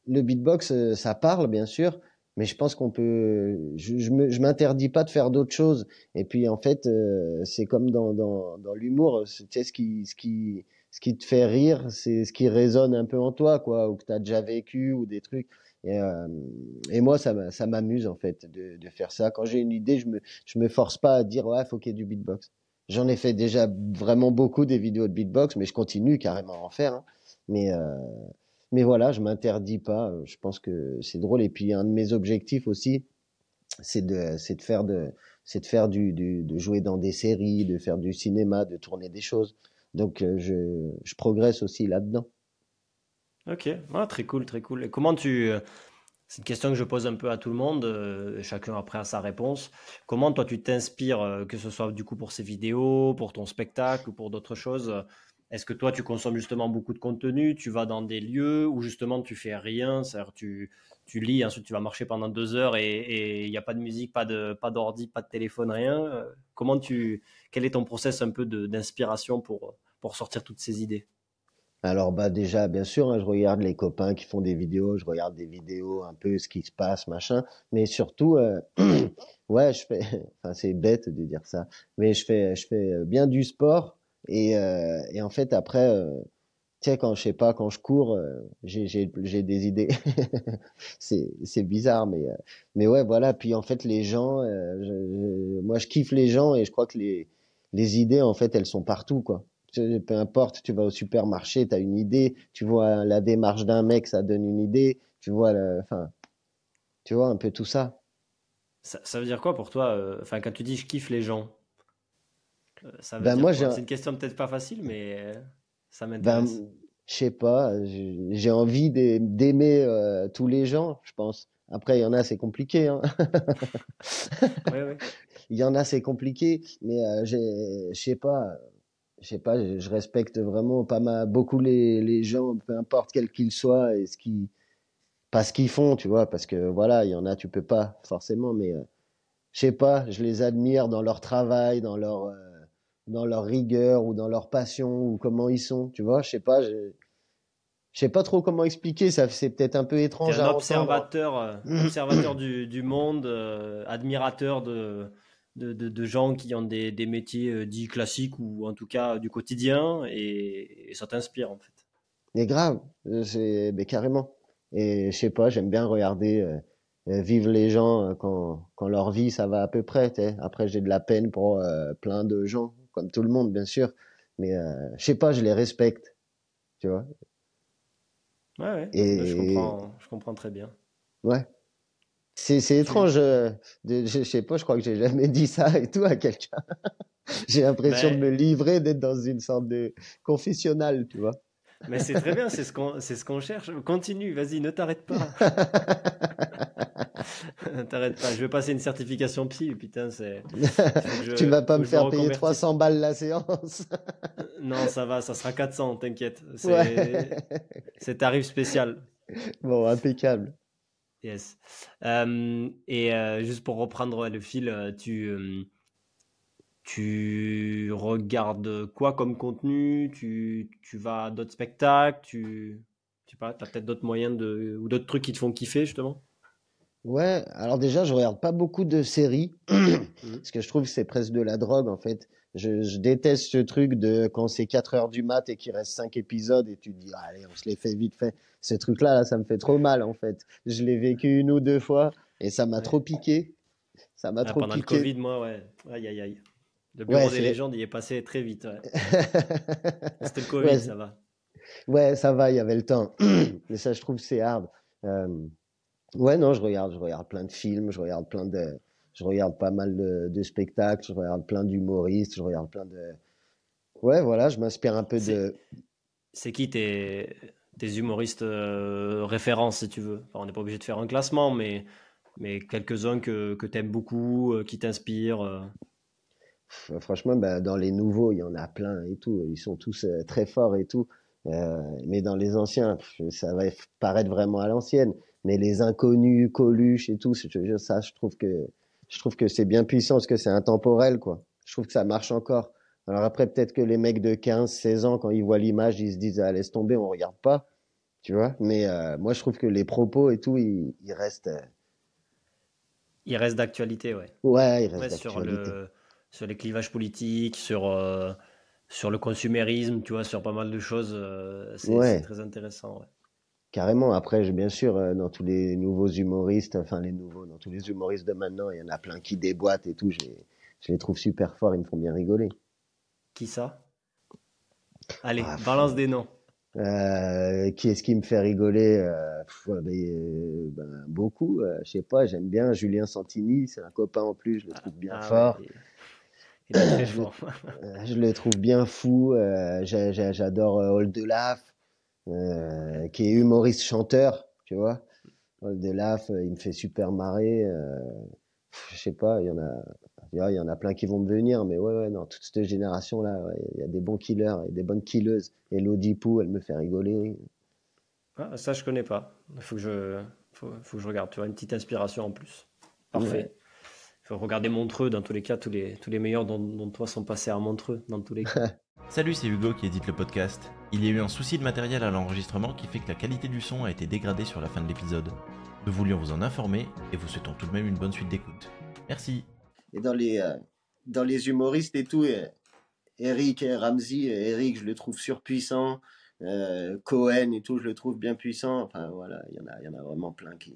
le beatbox, euh, ça parle, bien sûr, mais je pense qu'on peut. Je, je m'interdis pas de faire d'autres choses. Et puis, en fait, euh, c'est comme dans, dans, dans l'humour, tu sais, ce qui, ce, qui, ce qui te fait rire, c'est ce qui résonne un peu en toi, quoi, ou que tu as déjà vécu, ou des trucs. Et, euh, et moi, ça, ça m'amuse, en fait, de, de faire ça. Quand j'ai une idée, je me, je me force pas à dire, ouais, faut qu'il y ait du beatbox. J'en ai fait déjà vraiment beaucoup des vidéos de beatbox, mais je continue carrément à en faire. Hein. Mais, euh, mais voilà, je m'interdis pas. Je pense que c'est drôle. Et puis un de mes objectifs aussi, c'est de, c'est de faire de, c'est de faire du, de jouer dans des séries, de faire du cinéma, de tourner des choses. Donc euh, je, progresse aussi là-dedans. Ok, ah, très cool, très cool. Et comment tu, euh, c'est une question que je pose un peu à tout le monde, euh, chacun après a sa réponse. Comment toi tu t'inspires, euh, que ce soit du coup pour ces vidéos, pour ton spectacle ou pour d'autres choses? Est-ce que toi tu consommes justement beaucoup de contenu Tu vas dans des lieux où justement tu fais rien? C'est-à-dire tu, tu lis, ensuite tu vas marcher pendant deux heures et il n'y a pas de musique, pas de pas d'ordi, pas de téléphone, rien. Euh, comment tu, quel est ton process un peu d'inspiration pour, pour sortir toutes ces idées? Alors bah déjà, bien sûr, hein, je regarde les copains qui font des vidéos, je regarde des vidéos un peu ce qui se passe, machin. Mais surtout, euh, ouais, je fais, enfin c'est bête de dire ça, mais je fais, je fais bien du sport et, euh, et en fait après, euh, tu sais quand je sais pas, quand je cours, euh, j'ai j'ai j'ai des idées. c'est c'est bizarre, mais euh, mais ouais voilà. Puis en fait les gens, moi je kiffe les gens et je crois que les les idées en fait elles sont partout quoi peu importe, tu vas au supermarché, tu as une idée, tu vois la démarche d'un mec, ça donne une idée, tu vois, enfin, tu vois un peu tout ça. Ça, veut dire quoi pour toi euh, Enfin, quand tu dis je kiffe les gens, euh, ça veut ben moi, C'est une question peut-être pas facile, mais euh, ça m'intéresse. Ben, je sais pas, j'ai envie d'aimer tous les gens, je pense. Après, il y en a, c'est compliqué. Hein. Il y en a, c'est compliqué, mais je sais pas je sais pas, je, respecte vraiment pas mal, beaucoup les, les gens, peu importe quels qu'ils soient et ce qui, pas ce qu'ils font, tu vois, parce que voilà, il y en a, tu peux pas forcément, mais euh, je sais pas, je les admire dans leur travail, dans leur, euh, dans leur rigueur ou dans leur passion ou comment ils sont, tu vois, je sais pas, je, je sais pas trop comment expliquer, ça c'est peut-être un peu étrange. un observateur, euh, observateur du, du monde, admirateur de de, gens qui ont des, métiers euh, dits classiques ou en tout cas du quotidien et, ça t'inspire en fait. Mais grave, c'est mais carrément. Et je sais pas, j'aime bien regarder euh, euh, vivre les gens quand, quand leur vie ça va à peu près. Après j'ai de la peine pour plein de gens, comme tout le monde bien sûr, mais je sais pas, je les respecte, tu vois. Ouais, ouais. Et... Je comprends, je comprends très bien. Ouais. C'est étrange. Euh, de, je, sais pas, je crois que j'ai jamais dit ça et tout à quelqu'un. j'ai l'impression de me livrer, d'être dans une sorte de confessionnal, tu vois. Mais c'est très bien, c'est ce qu'on ce qu'on cherche. Continue, vas-y, ne t'arrête pas. ne t'arrête pas. Je vais passer une certification psy, putain, c'est. tu vas pas me faire payer 300 balles la séance. non, ça va, ça sera 400, t'inquiète. C'est tarif spécial. Bon, impeccable. Et juste pour reprendre le fil, tu, tu regardes quoi comme contenu? Tu, tu vas à d'autres spectacles? Tu, tu as peut-être d'autres moyens de, ou d'autres trucs qui te font kiffer justement? Ouais, alors déjà, je regarde pas beaucoup de séries, mmh. parce que je trouve que c'est presque de la drogue en fait. Je, je, déteste ce truc de quand c'est 4 heures du mat et qu'il reste 5 épisodes et tu te dis, allez, on se les fait vite fait. Ce truc-là, là, ça me fait trop mal, en fait. Je l'ai vécu une ou deux fois et ça m'a trop piqué. Ça m'a ah, trop pendant piqué. Pendant le Covid, moi, ouais. Aïe, aïe, aïe. Le bureau des légendes, il est passé très vite. Ouais. C'était le Covid, ça va. Ouais, ça va, il y avait le temps. Mais ça, je trouve, c'est hard. Euh... Ouais, non, je regarde, je regarde plein de films, je regarde plein de, je regarde pas mal de, spectacles, je regarde plein d'humoristes, je regarde plein de. Ouais, voilà, je m'inspire un peu de. C'est qui tes, tes humoristes euh, références, si tu veux? On n'est pas obligé de faire un classement, mais, mais quelques-uns que, que tu aimes beaucoup, euh, qui t'inspirent. Euh. Franchement, bah, dans les nouveaux, il y en a plein et tout. Ils sont tous très forts et tout. mais dans les anciens, ça va paraître vraiment à l'ancienne. Mais les inconnus, Coluche et tout, ça, je trouve que je trouve que c'est bien puissant parce que c'est intemporel, quoi. Je trouve que ça marche encore. Alors après, peut-être que les mecs de 15, 16 ans, quand ils voient l'image, ils se disent, ah, laisse tomber, on regarde pas. Tu vois? Mais euh, moi, je trouve que les propos et tout, ils, ils restent. euh, Il reste d'actualité, ouais. ouais, ils restent Ouais, sur d'actualité. le, sur les clivages politiques, sur, euh, sur le consumérisme, tu vois, sur pas mal de choses. c'est, c'est Ouais, très intéressant, ouais. Carrément. Après, bien sûr, euh, dans tous les nouveaux humoristes, enfin les nouveaux, dans tous les humoristes de maintenant, il y en a plein qui déboîtent et tout. Je les, je les trouve super forts, ils me font bien rigoler. Qui ça? Allez, Ah, balance des noms. euh, qui est-ce qui me fait rigoler? Euh, pff, ben, ben, beaucoup. euh, je sais pas, j'aime bien Julien Santini, c'est un copain en plus, je le trouve bien Ah ouais, fort. il, il est très Je le, fort. je le trouve bien fou. j'a- j'a- j'adore euh, Oldelaf, euh, qui est humoriste chanteur, tu vois. Oldelaf, euh, il me fait super marrer. euh, je sais pas, il y en a, il y a il y en a plein qui vont me venir, mais ouais, ouais, non, toute cette génération-là, ouais, il y a des bons killers et des bonnes killeuses. Et Lodi Pou, elle me fait rigoler. Ah, ça, je connais pas. Il faut que je, faut, faut que je regarde. Tu vois, une petite inspiration en plus. Ouais. Parfait. Il faut regarder Montreux. Dans tous les cas, tous les, tous les meilleurs dont, dont toi sont passés à Montreux, dans tous les cas. Salut, c'est Hugo qui édite le podcast. Il y a eu un souci de matériel à l'enregistrement qui fait que la qualité du son a été dégradée sur la fin de l'épisode. Nous voulions vous en informer et vous souhaitons tout de même une bonne suite d'écoute. Merci. Et dans les, euh, dans les humoristes et tout, euh, Eric et Ramsey, euh, Eric, je le trouve surpuissant. Euh, Cohen et tout, je le trouve bien puissant. Enfin, voilà, il y en a, il y en a vraiment plein qui.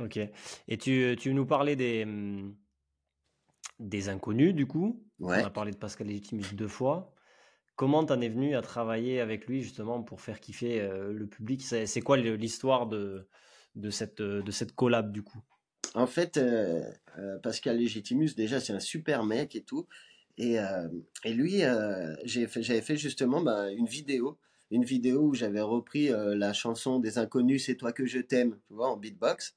Ok. Et tu, tu nous parlais des, hum, des inconnus, du coup? On a parlé de Pascal Légitimus deux fois. Comment t'en es venu à travailler avec lui, justement, pour faire kiffer euh, le public? C'est, quoi l'histoire de, de cette, de cette collab, du coup? En fait, euh, euh, Pascal Légitimus, déjà, c'est un super mec et tout. Et, euh, et lui, j'ai fait, j'avais fait justement bah, une vidéo. Une vidéo où j'avais repris euh, la chanson des Inconnus, C'est toi que je t'aime, tu vois, en beatbox.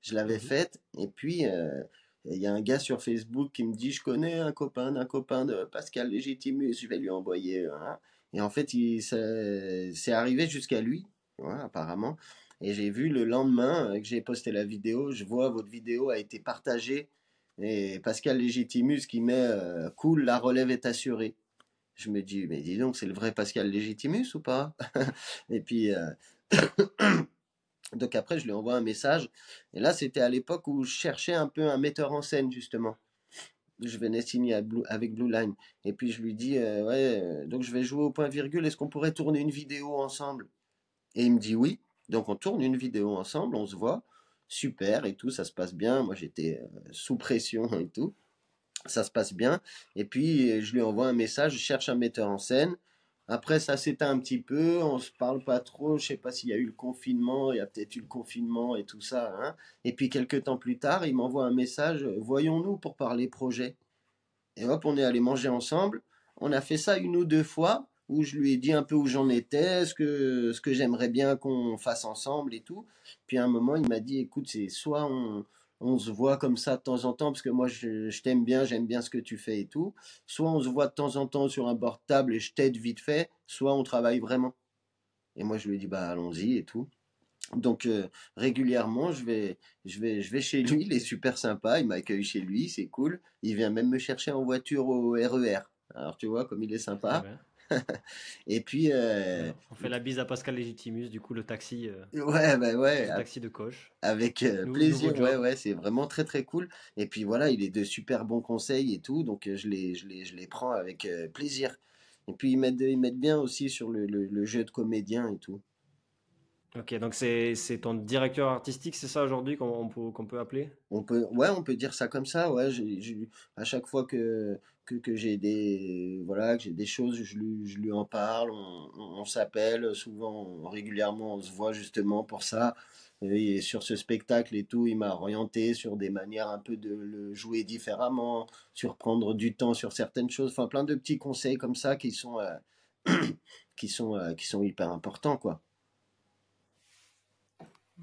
Je l'avais Mhm. faite. Et puis, euh, il y a un gars sur Facebook qui me dit, je connais un copain d'un copain de Pascal Légitimus, je vais lui envoyer. un. Et en fait, c'est arrivé jusqu'à lui, apparemment. Et j'ai vu le lendemain euh, que j'ai posté la vidéo, je vois votre vidéo a été partagée. Et Pascal Légitimus qui met euh, cool, la relève est assurée. Je me dis, mais dis donc, c'est le vrai Pascal Légitimus ou pas? Et puis, euh, donc après, je lui envoie un message. Et là, c'était à l'époque où je cherchais un peu un metteur en scène, justement. Je venais signer avec Blue Line. Et puis, je lui dis, euh, ouais, euh, donc je vais jouer au point virgule, est-ce qu'on pourrait tourner une vidéo ensemble? Et il me dit oui. Donc on tourne une vidéo ensemble, on se voit, super et tout, ça se passe bien. Moi j'étais euh, sous pression et tout, ça se passe bien. Et puis je lui envoie un message, je cherche un metteur en scène. Après ça s'éteint un petit peu, on se parle pas trop, je sais pas s'il y a eu le confinement, il y a peut-être eu le confinement et tout ça. hein. Et puis quelques temps plus tard, il m'envoie un message, voyons-nous pour parler projet? Et hop, on est allé manger ensemble. On a fait ça une ou deux fois où je lui ai dit un peu où j'en étais, ce que, ce que j'aimerais bien qu'on fasse ensemble et tout. Puis à un moment, il m'a dit, écoute, c'est soit on, on se voit comme ça de temps en temps, parce que moi, je, t'aime bien, j'aime bien ce que tu fais et tout. Soit on se voit de temps en temps sur un bord de table et je t'aide vite fait, soit on travaille vraiment. Et moi, je lui ai dit, bah allons-y et tout. Donc euh, régulièrement, je vais, je, vais, chez lui, il est super sympa, il m'accueille chez lui, c'est cool. Il vient même me chercher en voiture au RER. Alors tu vois, comme il est sympa. Et puis, euh, on fait la bise à Pascal Légitimus, du coup, le taxi, euh, ouais, bah ouais, le a- taxi de coche. avec euh, plaisir, ouais, ouais, c'est vraiment très très cool. Et puis voilà, il est de super bons conseils et tout, donc je les, je les, je les prends avec plaisir. Et puis ils mettent, ils mettent bien aussi sur le, le, le jeu de comédien et tout. Ok, donc c'est ton directeur artistique, c'est ça aujourd'hui qu'on on peut, qu'on peut appeler? On peut, ouais, on peut dire ça comme ça, ouais. à chaque fois que, que, j'ai des, voilà, que des choses, je lui, je lui en parle, on s'appelle, souvent, régulièrement, on se voit justement pour ça. Et sur ce spectacle et tout, il m'a orienté sur des manières un peu de le jouer différemment, sur prendre du temps sur certaines choses, enfin plein de petits conseils comme ça qui sont, euh, qui sont, euh, qui sont hyper importants, quoi.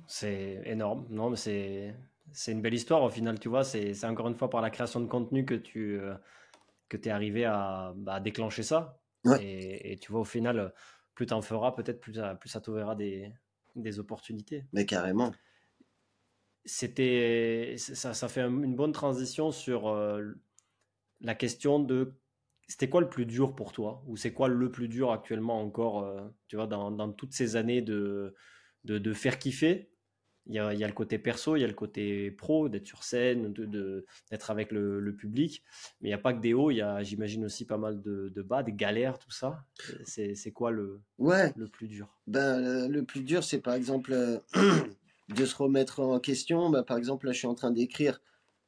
C'est énorme. Non, mais c'est c'est une belle histoire au final, tu vois. C'est c'est encore une fois par la création de contenu que tu euh, que es arrivé à, bah, à déclencher ça. Ouais. Et, et tu vois, au final, plus tu en feras, peut-être plus, ça- plus ça t'ouvrira des, des opportunités. Mais carrément. C'était ça, ça fait un- une bonne transition sur euh, la question de c'était quoi le plus dur pour toi? Ou c'est quoi le plus dur actuellement encore, euh, tu vois, dans, dans, toutes ces années de, de, de faire kiffer il y, a, il y, a, le côté perso, il y a le côté pro, d'être sur scène, d'être de, d'être avec le, le, public. Mais il n'y a pas que des hauts, il y a, j'imagine, aussi pas mal de, de, bas, des galères, tout ça. C'est, c'est quoi le, ouais. le plus dur? Ben, le, le, plus dur, c'est par exemple euh, de se remettre en question. Ben, par exemple, là, je suis en train d'écrire,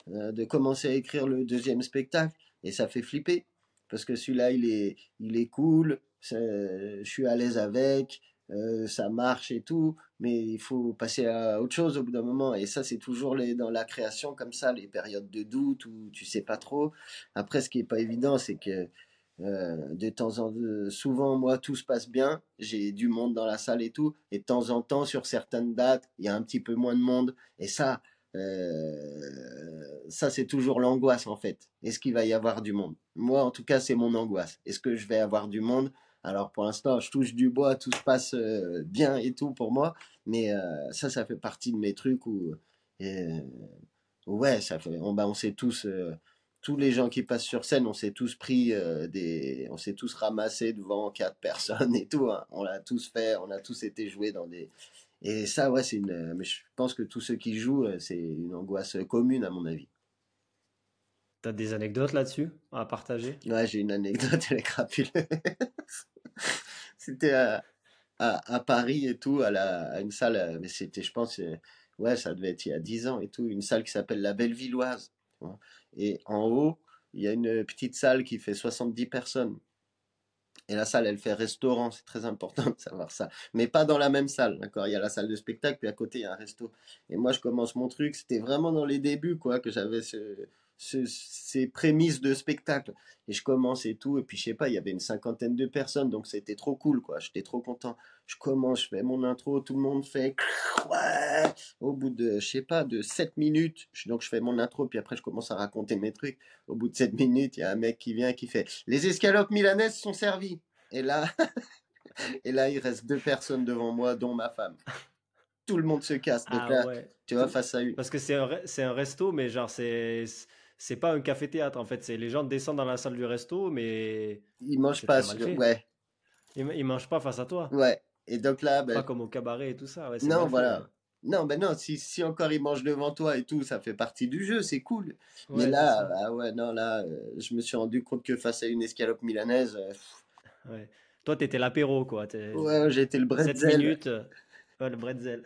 euh, de commencer à écrire le deuxième spectacle, et ça fait flipper parce que celui-là, il est, il est cool, je suis à l'aise avec, euh, ça marche et tout, mais il faut passer à autre chose au bout d'un moment. Et ça, c'est toujours dans la création comme ça, les périodes de doute où tu sais pas trop. Après, ce qui est pas évident, c'est que euh, de temps en temps, souvent, moi, tout se passe bien. J'ai du monde dans la salle et tout. Et de temps en temps, sur certaines dates, il y a un petit peu moins de monde. Et ça, euh, ça, c'est toujours l'angoisse en fait. Est-ce qu'il va y avoir du monde? Moi, en tout cas, c'est mon angoisse. Est-ce que je vais avoir du monde? Alors pour l'instant, je touche du bois, tout se passe euh, bien et tout pour moi. Mais euh, ça, ça fait partie de mes trucs où, euh, ouais, ça fait. On, bah, on s'est tous, tous les gens qui passent sur scène, on s'est tous pris des, on s'est tous ramassés devant quatre personnes et tout. Hein. On l'a tous fait, on a tous été joués dans des et ça, ouais, c'est une. Mais je pense que tous ceux qui jouent, c'est une angoisse commune, à mon avis. T'as des anecdotes là-dessus à partager? Ouais, j'ai une anecdote, elle est crapuleuse. c'était à, à, Paris et tout, à, la, à une salle, mais c'était, je pense, ouais, ça devait être il y a 10 ans et tout, une salle qui s'appelle la Bellevilloise. Et en haut, il y a une petite salle qui fait 70 personnes. Et la salle, elle fait restaurant, c'est très important de savoir ça. Mais pas dans la même salle, d'accord Il y a la salle de spectacle, puis à côté, il y a un resto. Et moi, je commence mon truc, c'était vraiment dans les débuts, quoi, que j'avais ce, ce, ces prémices de spectacle. Et je commence et tout, et puis je sais pas, il y avait une cinquantaine de personnes, donc c'était trop cool, quoi. J'étais trop content. Je commence, je fais mon intro, tout le monde fait ouais. Au bout de, je sais pas, de 7 minutes, donc je fais mon intro, puis après je commence à raconter mes trucs. Au bout de 7 minutes, il y a un mec qui vient qui fait les escalopes milanaises sont servies. Et là, et là, il reste deux personnes devant moi, dont ma femme tout le monde se casse. Donc ah, là, ouais. tu vois, face à une. Parce que c'est un, c'est un resto, mais genre, c'est, c'est pas un café-théâtre en fait. C'est les gens descendent dans la salle du resto, mais. Ils mangent pas, sur... ouais. Ils, ils, mangent pas face à toi. Ouais. Et donc là, ben... Pas comme au cabaret et tout ça. Ouais, non, voilà. Fait, non, ben non, si, si encore ils mangent devant toi et tout, ça fait partie du jeu, c'est cool. Ouais, mais là, ah ouais, non, là, euh, je me suis rendu compte que face à une escalope milanaise. Euh, ouais. Toi, t'étais l'apéro, quoi. Ouais, j'étais le bretzel. 7 minutes. Ouais, le bretzel.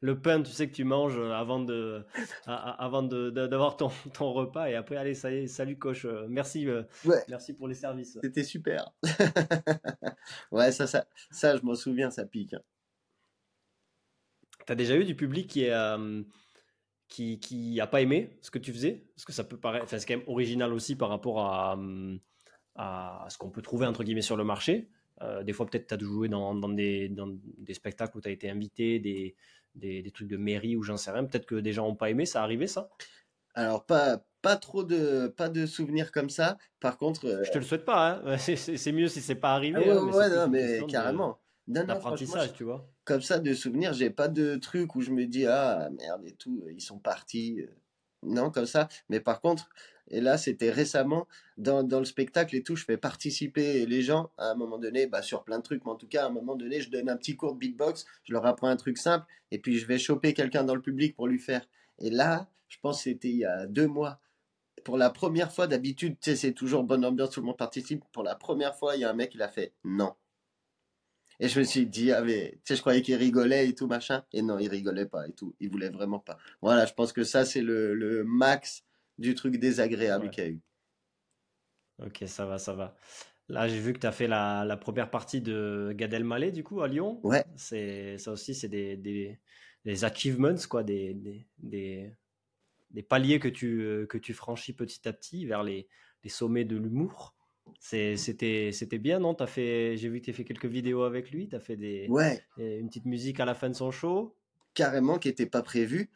Le pain, tu sais que tu manges avant de, avant de, d'avoir ton, ton repas et après, allez, ça y est, salut coach, merci, ouais. merci pour les services. C'était super. ouais, ça, ça, ça, je m'en souviens, ça pique. Hein. T'as déjà eu du public qui est, euh, qui, qui a pas aimé ce que tu faisais? Parce que ça peut paraître, enfin, c'est quand même original aussi par rapport à, à ce qu'on peut trouver entre guillemets sur le marché. Euh, des fois, peut-être tu as joué dans, dans, des, dans des spectacles où tu as été invité, des, des, des, trucs de mairie ou j'en sais rien. Peut-être que des gens n'ont pas aimé. Ça arrivé, ça? Alors, pas, pas trop de, pas de souvenirs comme ça. Par contre. Euh... Je te le souhaite pas. Hein. C'est mieux si c'est pas arrivé. Ah ouais, hein, mais, ouais, non, mais carrément. De... D'apprentissage, tu vois. Comme ça, de souvenirs, j'ai pas de trucs où je me dis, ah merde et tout, ils sont partis. Non, comme ça. Mais par contre, et là, c'était récemment dans, dans le spectacle et tout, je fais participer les gens à un moment donné, bah, sur plein de trucs, mais en tout cas, à un moment donné, je donne un petit cours de beatbox, je leur apprends un truc simple, et puis je vais choper quelqu'un dans le public pour lui faire. Et là, je pense que c'était il y a deux mois. Pour la première fois, d'habitude, c'est toujours bonne ambiance, tout le monde participe. Pour la première fois, il y a un mec, il a fait non. Et je me suis dit, ah mais, tu sais, je croyais qu'il rigolait et tout, machin. Et non, il rigolait pas et tout. Il voulait vraiment pas. Voilà, je pense que ça, c'est le, le max du truc désagréable Ouais. qu'il y a eu. Ok, ça va, ça va. Là, j'ai vu que tu as fait la, la première partie de Gad Elmaleh, du coup, à Lyon. Ouais. C'est, ça aussi, c'est des, des, des achievements, quoi, des, des, des, des paliers que tu, que tu franchis petit à petit vers les, les sommets de l'humour. C'était c'était bien, non? T'as fait, J'ai vu que tu as fait quelques vidéos avec lui, tu as fait des, Ouais, une petite musique à la fin de son show? carrément, qui était pas prévu.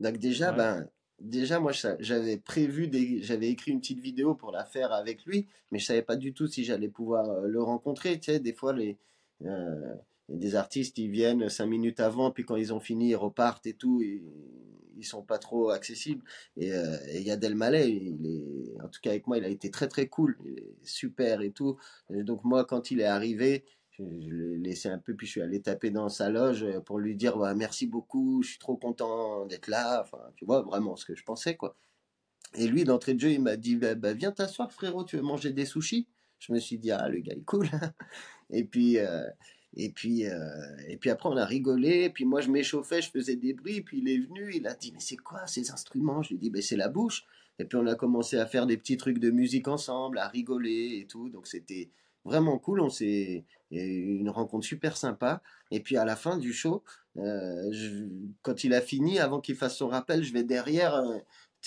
Donc déjà, Ouais. ben, déjà, moi, j'avais prévu des, j'avais écrit une petite vidéo pour la faire avec lui, mais je savais pas du tout si j'allais pouvoir euh, le rencontrer. Tu sais, des fois, les, euh, des artistes, ils viennent cinq minutes avant, puis quand ils ont fini, ils repartent et tout. Ils, ils sont pas trop accessibles. Et, euh, et Yad Elmaleh, il est, en tout cas avec moi, il a été très très cool, il est super et tout. Et donc moi, quand il est arrivé, je, l'ai laissé un peu, puis je suis allé taper dans sa loge pour lui dire bah, merci beaucoup, je suis trop content d'être là. Enfin, tu vois vraiment ce que je pensais quoi. Et lui, d'entrée de jeu, il m'a dit bah, bah, viens t'asseoir frérot, tu veux manger des sushis? Je me suis dit ah le gars est cool. et puis euh, et puis, euh, et puis après, on a rigolé. Et puis moi, je m'échauffais, je faisais des bruits. Puis il est venu, il a dit, mais c'est quoi ces instruments? Je lui ai dit, ben, c'est la bouche. Et puis on a commencé à faire des petits trucs de musique ensemble, à rigoler et tout. Donc c'était vraiment cool. On s'est une rencontre super sympa. Et puis à la fin du show, euh, quand il a fini, avant qu'il fasse son rappel, je vais derrière. Euh,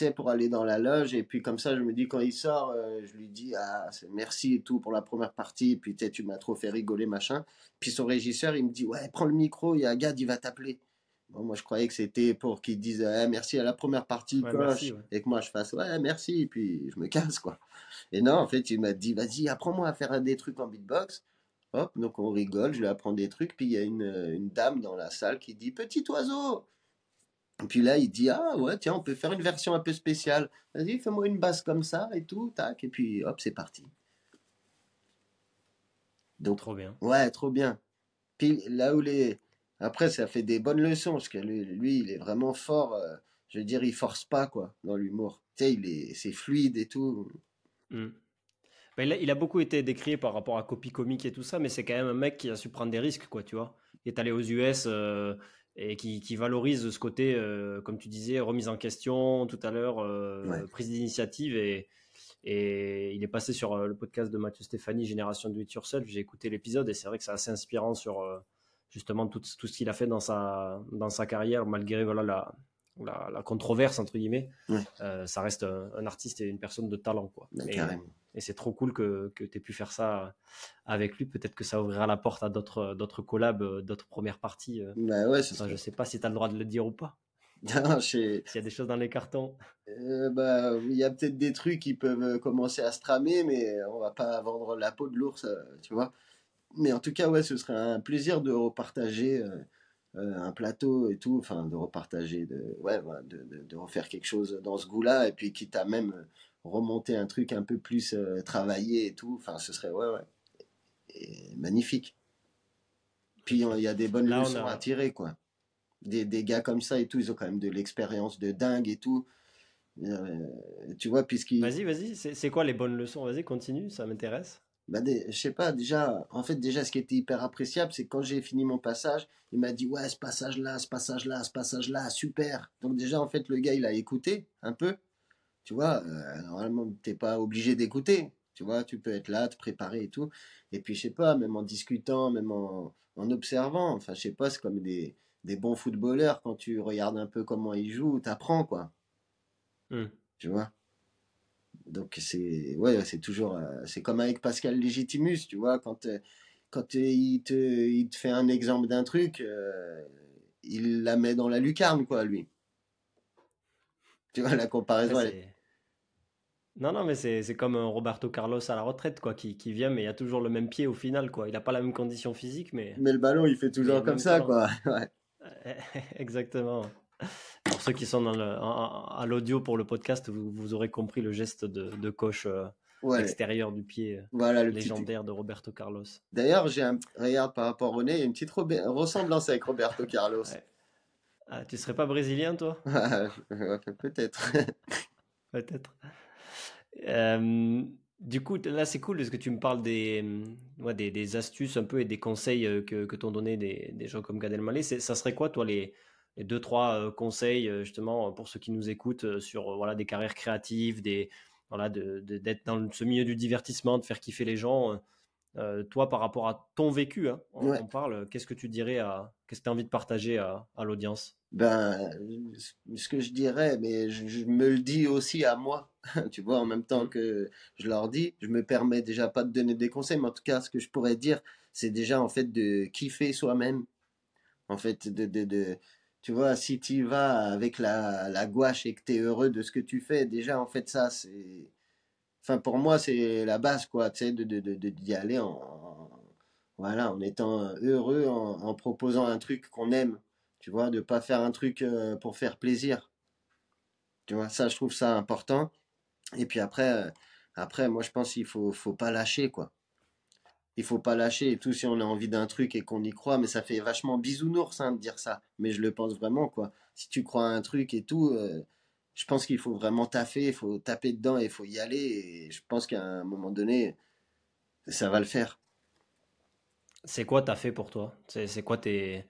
sais, pour aller dans la loge. Et puis comme ça, je me dis, quand il sort, euh, je lui dis, ah, merci et tout pour la première partie. Et puis tu m'as trop fait rigoler, machin. Puis son régisseur, il me dit, ouais, prends le micro, il y a Gad, il va t'appeler. Bon, moi, je croyais que c'était pour qu'il dise eh, merci à la première partie, et que moi je fasse ouais, merci, et puis je me casse, quoi. Et non, en fait, il m'a dit, vas-y, apprends-moi à faire des trucs en beatbox. Hop, donc on rigole, je lui apprends des trucs, puis il y a une, une dame dans la salle qui dit, petit oiseau, et puis là, il dit Ah ouais, tiens, on peut faire une version un peu spéciale. Vas-y, fais-moi une basse comme ça et tout, tac, et puis hop, c'est parti. Donc, trop bien. Ouais, trop bien. Puis là où les. Après, ça fait des bonnes leçons, parce que lui, il est vraiment fort. Euh, je veux dire, il force pas, quoi, dans l'humour. Tu sais, il est, c'est fluide et tout. Ben, il, a, beaucoup été décrié par rapport à copie comique et tout ça, mais c'est quand même un mec qui a su prendre des risques, quoi, tu vois. Il est allé aux US, euh, et qui, qui, valorise ce côté, euh, comme tu disais, remise en question tout à l'heure, euh, prise d'initiative. Et, et il est passé sur euh, le podcast de Mathieu Stéphanie, Génération Do It Yourself. J'ai écouté l'épisode et c'est vrai que c'est assez inspirant sur justement tout, tout ce qu'il a fait dans sa, dans sa carrière, malgré voilà, la, la, la controverse, entre guillemets. ça reste un, artiste et une personne de talent. Quoi. Ben, et c'est trop cool que, que tu aies pu faire ça avec lui. Peut-être que ça ouvrira la porte à d'autres, d'autres collabs, euh, d'autres premières parties. Euh. Bah ouais, je sais pas si tu as le droit de le dire ou pas. S'il y a des choses dans les cartons. Euh, bah, il y a peut-être des trucs qui peuvent commencer à se tramer, mais on va pas vendre la peau de l'ours, tu vois. Mais en tout cas, ouais, ce serait un plaisir de repartager un plateau et tout, enfin, de repartager, de, ouais, de, de, de, refaire quelque chose dans ce goût-là, et puis quitte à même remonter un truc un peu plus euh, travaillé et tout. Enfin, ce serait ouais, ouais. magnifique. Puis il y a des bonnes leçons à tirer, quoi. Des, des, gars comme ça et tout, ils ont quand même de l'expérience de dingue et tout. Euh, tu vois, puisqu'ils. Vas-y, vas-y, c'est quoi les bonnes leçons? Vas-y, continue, ça m'intéresse. Bah je sais pas, déjà, en fait, déjà, ce qui était hyper appréciable, c'est quand j'ai fini mon passage, il m'a dit, ouais, ce passage-là, ce passage-là, ce passage-là, super. Donc, déjà, en fait, le gars, il a écouté un peu. Tu vois, euh, normalement, t'es pas obligé d'écouter. Tu vois, tu peux être là, te préparer et tout. Et puis, je sais pas, même en discutant, même en, en observant, enfin, je sais pas, c'est comme des, des bons footballeurs, quand tu regardes un peu comment ils jouent, t'apprends, quoi. Hmm. Tu vois? Donc c'est ouais c'est toujours euh, c'est comme avec Pascal Légitimus tu vois quand euh, quand il te il te fait un exemple d'un truc il la met dans la lucarne quoi lui tu vois la comparaison non, non, mais c'est comme un Roberto Carlos à la retraite, quoi, qui, qui vient, mais il a toujours le même pied au final, quoi. Il n'a pas la même condition physique, mais. Mais le ballon, il fait toujours comme ça, quoi. Exactement. Pour ceux qui sont dans le, à l'audio pour le podcast, vous, vous, aurez compris le geste de, de coche euh, extérieur du pied euh, voilà, le légendaire de Roberto Carlos. D'ailleurs, j'ai un regarde par rapport au nez, il y a une petite ressemblance avec Roberto Carlos. Ah, tu serais pas brésilien, toi? Peut-être. Peut-être. Euh, du coup, là, c'est cool parce que tu me parles des, des, des, astuces un peu et des conseils que, que t'ont donné des, des, gens comme Gad Elmaleh. Ça serait quoi, toi, les, les deux, trois euh, conseils, justement, pour ceux qui nous écoutent sur voilà, des carrières créatives, des, voilà, d'être de, dans ce milieu du divertissement, de faire kiffer les gens toi, par rapport à ton vécu, hein, on, parle, qu'est-ce que tu dirais à, qu'est-ce que tu as envie de partager à, à l'audience? Ben, ce que je dirais, mais je, me le dis aussi à moi, tu vois, en même temps que je leur dis, je me permets déjà pas de donner des conseils, mais en tout cas, ce que je pourrais dire, c'est déjà en fait de kiffer soi-même, en fait, de, de, de tu vois, si tu vas avec la, la gouache et que tu es heureux de ce que tu fais, déjà, en fait, ça, c'est, enfin, pour moi, c'est la base, quoi, tu sais, de, de, de, d'y aller en, voilà, en étant heureux, en, proposant un truc qu'on aime, tu vois, de pas faire un truc euh, pour faire plaisir. Tu vois, ça, je trouve ça important. Et puis après, euh, après, moi, je pense qu'il faut, faut pas lâcher, quoi. Il faut pas lâcher et tout si on a envie d'un truc et qu'on y croit, mais ça fait vachement bisounours hein, de dire ça. Mais je le pense vraiment, quoi. Si tu crois à un truc et tout, euh, je pense qu'il faut vraiment taffer, il faut taper dedans et il faut y aller. Et je pense qu'à un moment donné, ça va le faire. C'est quoi t'as fait pour toi? C'est quoi tes.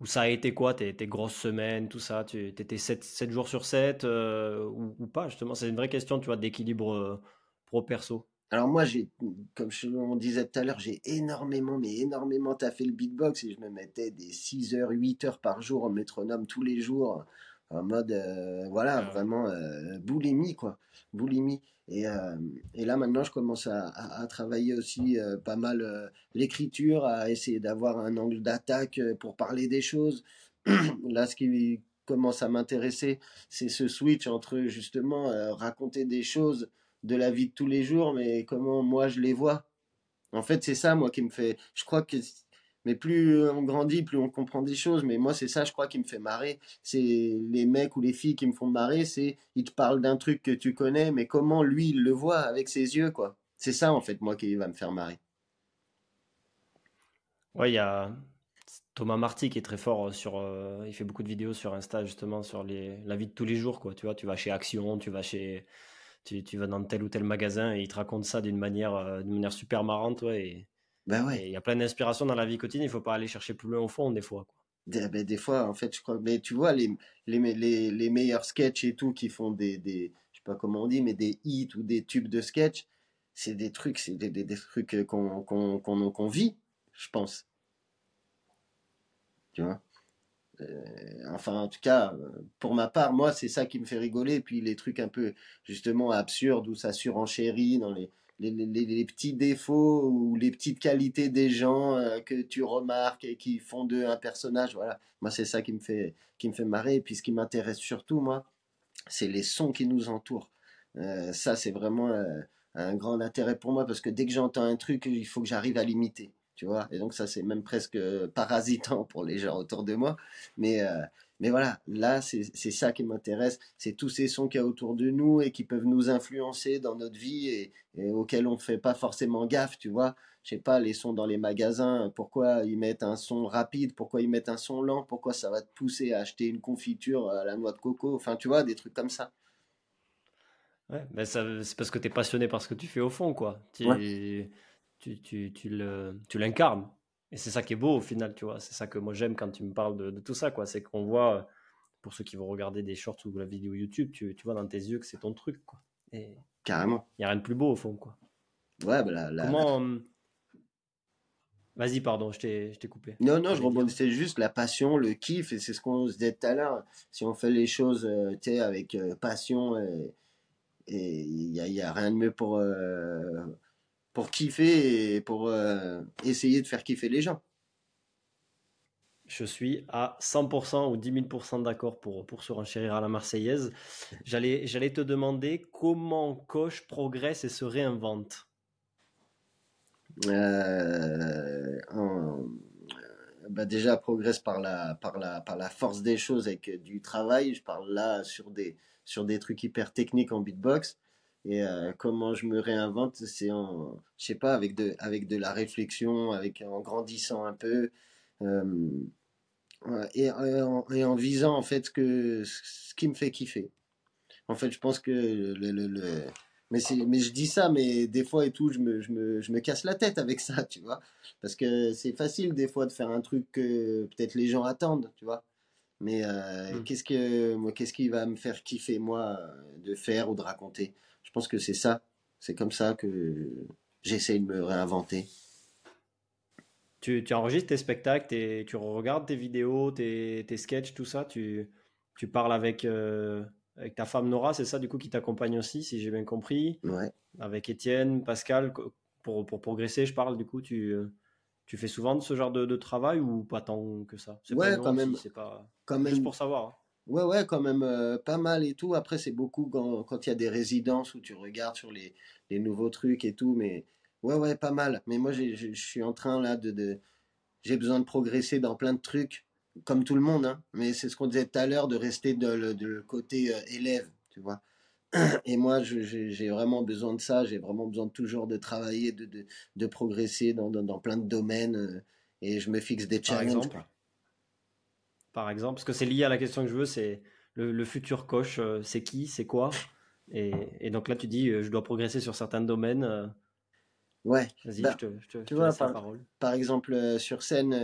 Ou ça a été quoi tes, grosses semaines, tout ça? Tu étais 7, 7, jours sur 7 euh, ou, pas justement? C'est une vraie question, tu vois, d'équilibre euh, pro-perso. Alors moi, j'ai, comme je, on disait tout à l'heure, j'ai énormément, mais énormément taffé le beatbox et je me mettais des 6 heures, 8 heures par jour en métronome tous les jours en mode euh, voilà ah vraiment euh, boulimie quoi boulimie. Et, euh, et, là maintenant je commence à, à, travailler aussi pas mal l'écriture à essayer d'avoir un angle d'attaque pour parler des choses. Là ce qui commence à m'intéresser c'est ce switch entre justement raconter des choses de la vie de tous les jours mais comment moi je les vois en fait c'est ça moi qui me fait je crois que mais plus on grandit, plus on comprend des choses. Mais moi, c'est ça, je crois, qui me fait marrer. C'est les mecs ou les filles qui me font marrer, c'est ils te parlent d'un truc que tu connais, mais comment lui, il le voit avec ses yeux, quoi. C'est ça, en fait, moi, qui va me faire marrer. Ouais, il y a Thomas Marty qui est très fort sur. Euh, il fait beaucoup de vidéos sur Insta, justement, sur les, la vie de tous les jours, quoi. Tu vois, tu vas chez Action, tu vas chez. Tu, tu vas dans tel ou tel magasin et il te raconte ça d'une manière, euh, d'une manière super marrante, ouais. Et ben ouais. Il y a plein d'inspirations dans la vie quotidienne, il faut pas aller chercher plus loin au fond des fois. Quoi. Des, ben, des fois, en fait, je crois. Mais tu vois, les, les, les, les meilleurs sketchs et tout qui font des, des. Je sais pas comment on dit, mais des hits ou des tubes de sketch, c'est des trucs, c'est des, des, des, trucs qu'on qu'on qu'on vit, je pense. Tu vois? euh, enfin, en tout cas, pour ma part, moi, c'est ça qui me fait rigoler. Puis les trucs un peu, justement, absurdes où ça surenchérit dans les, les, petits défauts ou les petites qualités des gens euh, que tu remarques et qui font d'eux un personnage. Voilà, moi c'est ça qui me fait qui me fait marrer. Puis ce qui m'intéresse surtout, moi, c'est les sons qui nous entourent. Euh, ça, c'est vraiment euh, un grand intérêt pour moi parce que dès que j'entends un truc, il faut que j'arrive à l'imiter. Tu vois, et donc ça c'est même presque parasitant pour les gens autour de moi. Mais mais voilà, là, c'est ça qui m'intéresse. C'est tous ces sons qu'il y a autour de nous et qui peuvent nous influencer dans notre vie et, auxquels on ne fait pas forcément gaffe, tu vois. Je sais pas, les sons dans les magasins, pourquoi ils mettent un son rapide, pourquoi ils mettent un son lent, pourquoi ça va te pousser à acheter une confiture à la noix de coco, enfin, tu vois, des trucs comme ça. Ouais, mais c'est parce que tu es passionné par ce que tu fais au fond, quoi. Tu, tu, tu, tu l'incarnes. Et c'est ça qui est beau au final, tu vois. C'est ça que moi j'aime quand tu me parles de, tout ça, quoi. C'est qu'on voit, pour ceux qui vont regarder des shorts ou la vidéo YouTube, tu, tu vois dans tes yeux que c'est ton truc, quoi. Et Carrément. Il n'y a rien de plus beau au fond, quoi. Ouais, bah là, Comment. Hum, vas-y, pardon, je t'ai coupé. Non, non, je rebondissais juste la passion, le kiff, et c'est ce qu'on se disait tout à l'heure. Si on fait les choses euh, tu sais, avec euh, passion, et il n'y a, y a, rien de mieux pour, euh, pour kiffer et pour euh, essayer de faire kiffer les gens. Je suis à 100% ou 10 000% d'accord pour, pour se renchérir à la Marseillaise. J'allais, j'allais te demander comment Coche progresse et se réinvente. Euh, bah déjà progresse par la, par, la, par la force des choses avec du travail. Je parle là sur des, sur des trucs hyper techniques en beatbox. Et euh, comment je me réinvente, c'est en, je sais pas, avec de, avec de la réflexion, avec en grandissant un peu, euh, et, en, et, en, visant en fait ce que ce qui me fait kiffer. En fait, je pense que le, le, le mais c'est, mais je dis ça, mais des fois et tout, je me, je me, je me casse la tête avec ça, tu vois, parce que c'est facile des fois de faire un truc que peut-être les gens attendent, tu vois. Mais euh, mmh. qu'est-ce que moi, qu'est-ce qui va me faire kiffer moi de faire ou de raconter? Pense que c'est ça. C'est comme ça que j'essaie de me réinventer. Tu, tu enregistres tes spectacles, tu regardes tes vidéos, tes, tes sketchs, tout ça. Tu, tu parles avec, euh, avec ta femme Nora, c'est ça du coup qui t'accompagne aussi, si j'ai bien compris. Ouais. Avec Étienne, Pascal, pour, pour progresser, je parle du coup, tu, tu fais souvent de ce genre de, de travail ou pas tant que ça? Ouais, quand même. C'est pas quand même. Juste pour savoir. Ouais, ouais, quand même euh, pas mal et tout. Après, c'est beaucoup quand il y a des résidences où tu regardes sur les, les, nouveaux trucs et tout. Mais Ouais, ouais, pas mal. Mais moi, j'ai- je je suis en train là de, de... j'ai besoin de progresser dans plein de trucs, comme tout le monde, hein. Mais c'est ce qu'on disait tout à l'heure, de rester de le, de le côté euh, élève, tu vois. Et moi, je- j'ai vraiment besoin de ça. J'ai vraiment besoin de toujours de travailler, de, de, de progresser dans, dans, dans plein de domaines. euh, Et je me fixe des Par challenges, exemple. Par exemple, parce que c'est lié à la question que je veux, c'est le, le futur coach, euh, c'est qui, c'est quoi? Et, et donc là, tu dis, euh, je dois progresser sur certains domaines. euh, Ouais. Vas-y, Bah, je te, je te- je tu te vois, laisse la par, parole. par exemple, sur scène,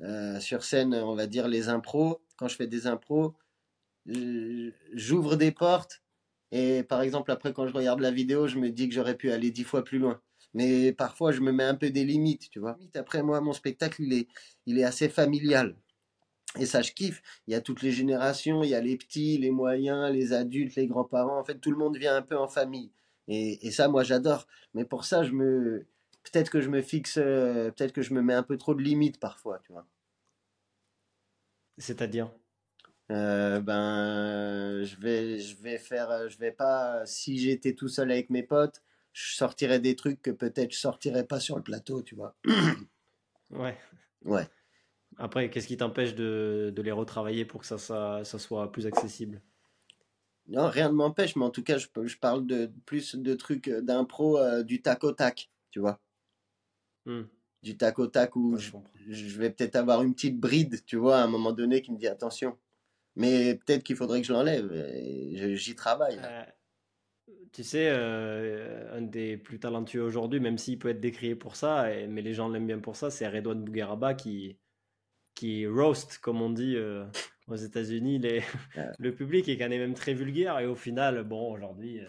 euh, sur scène, on va dire les impros. Quand je fais des impros, j'ouvre des portes. Et par exemple, après, quand je regarde la vidéo, je me dis que j'aurais pu aller dix fois plus loin. Mais parfois, je me mets un peu des limites, tu vois. Après, moi, mon spectacle, il est, il est assez familial. Et ça, je kiffe. Il y a toutes les générations, il y a les petits, les moyens, les adultes, les grands-parents. En fait, tout le monde vient un peu en famille. Et, et ça, moi, j'adore. Mais pour ça, je me, peut-être que je me fixe, euh, peut-être que je me mets un peu trop de limites parfois, tu vois. C'est-à-dire, Euh, ben, je vais, je vais faire, je vais pas, si j'étais tout seul avec mes potes, je sortirais des trucs que peut-être je sortirais pas sur le plateau, tu vois. ouais. Ouais. Après, qu'est-ce qui t'empêche de, de les retravailler pour que ça, ça, ça soit plus accessible? Non, rien ne m'empêche, mais en tout cas, je, je parle de plus de trucs euh, d'impro, euh, du tac au tac, tu vois. Hmm, Du tac au tac où ouais, je je, vais peut-être avoir une petite bride, tu vois, à un moment donné qui me dit attention. Mais peut-être qu'il faudrait que je l'enlève. J'y travaille. Euh, tu sais, euh, un des plus talentueux aujourd'hui, même s'il peut être décrié pour ça, et- mais les gens l'aiment bien pour ça, c'est Redouane Bougueraba qui, qui roast, comme on dit euh, aux États-Unis, les, le public et qui en est même très vulgaire. Et au final, bon, aujourd'hui, euh,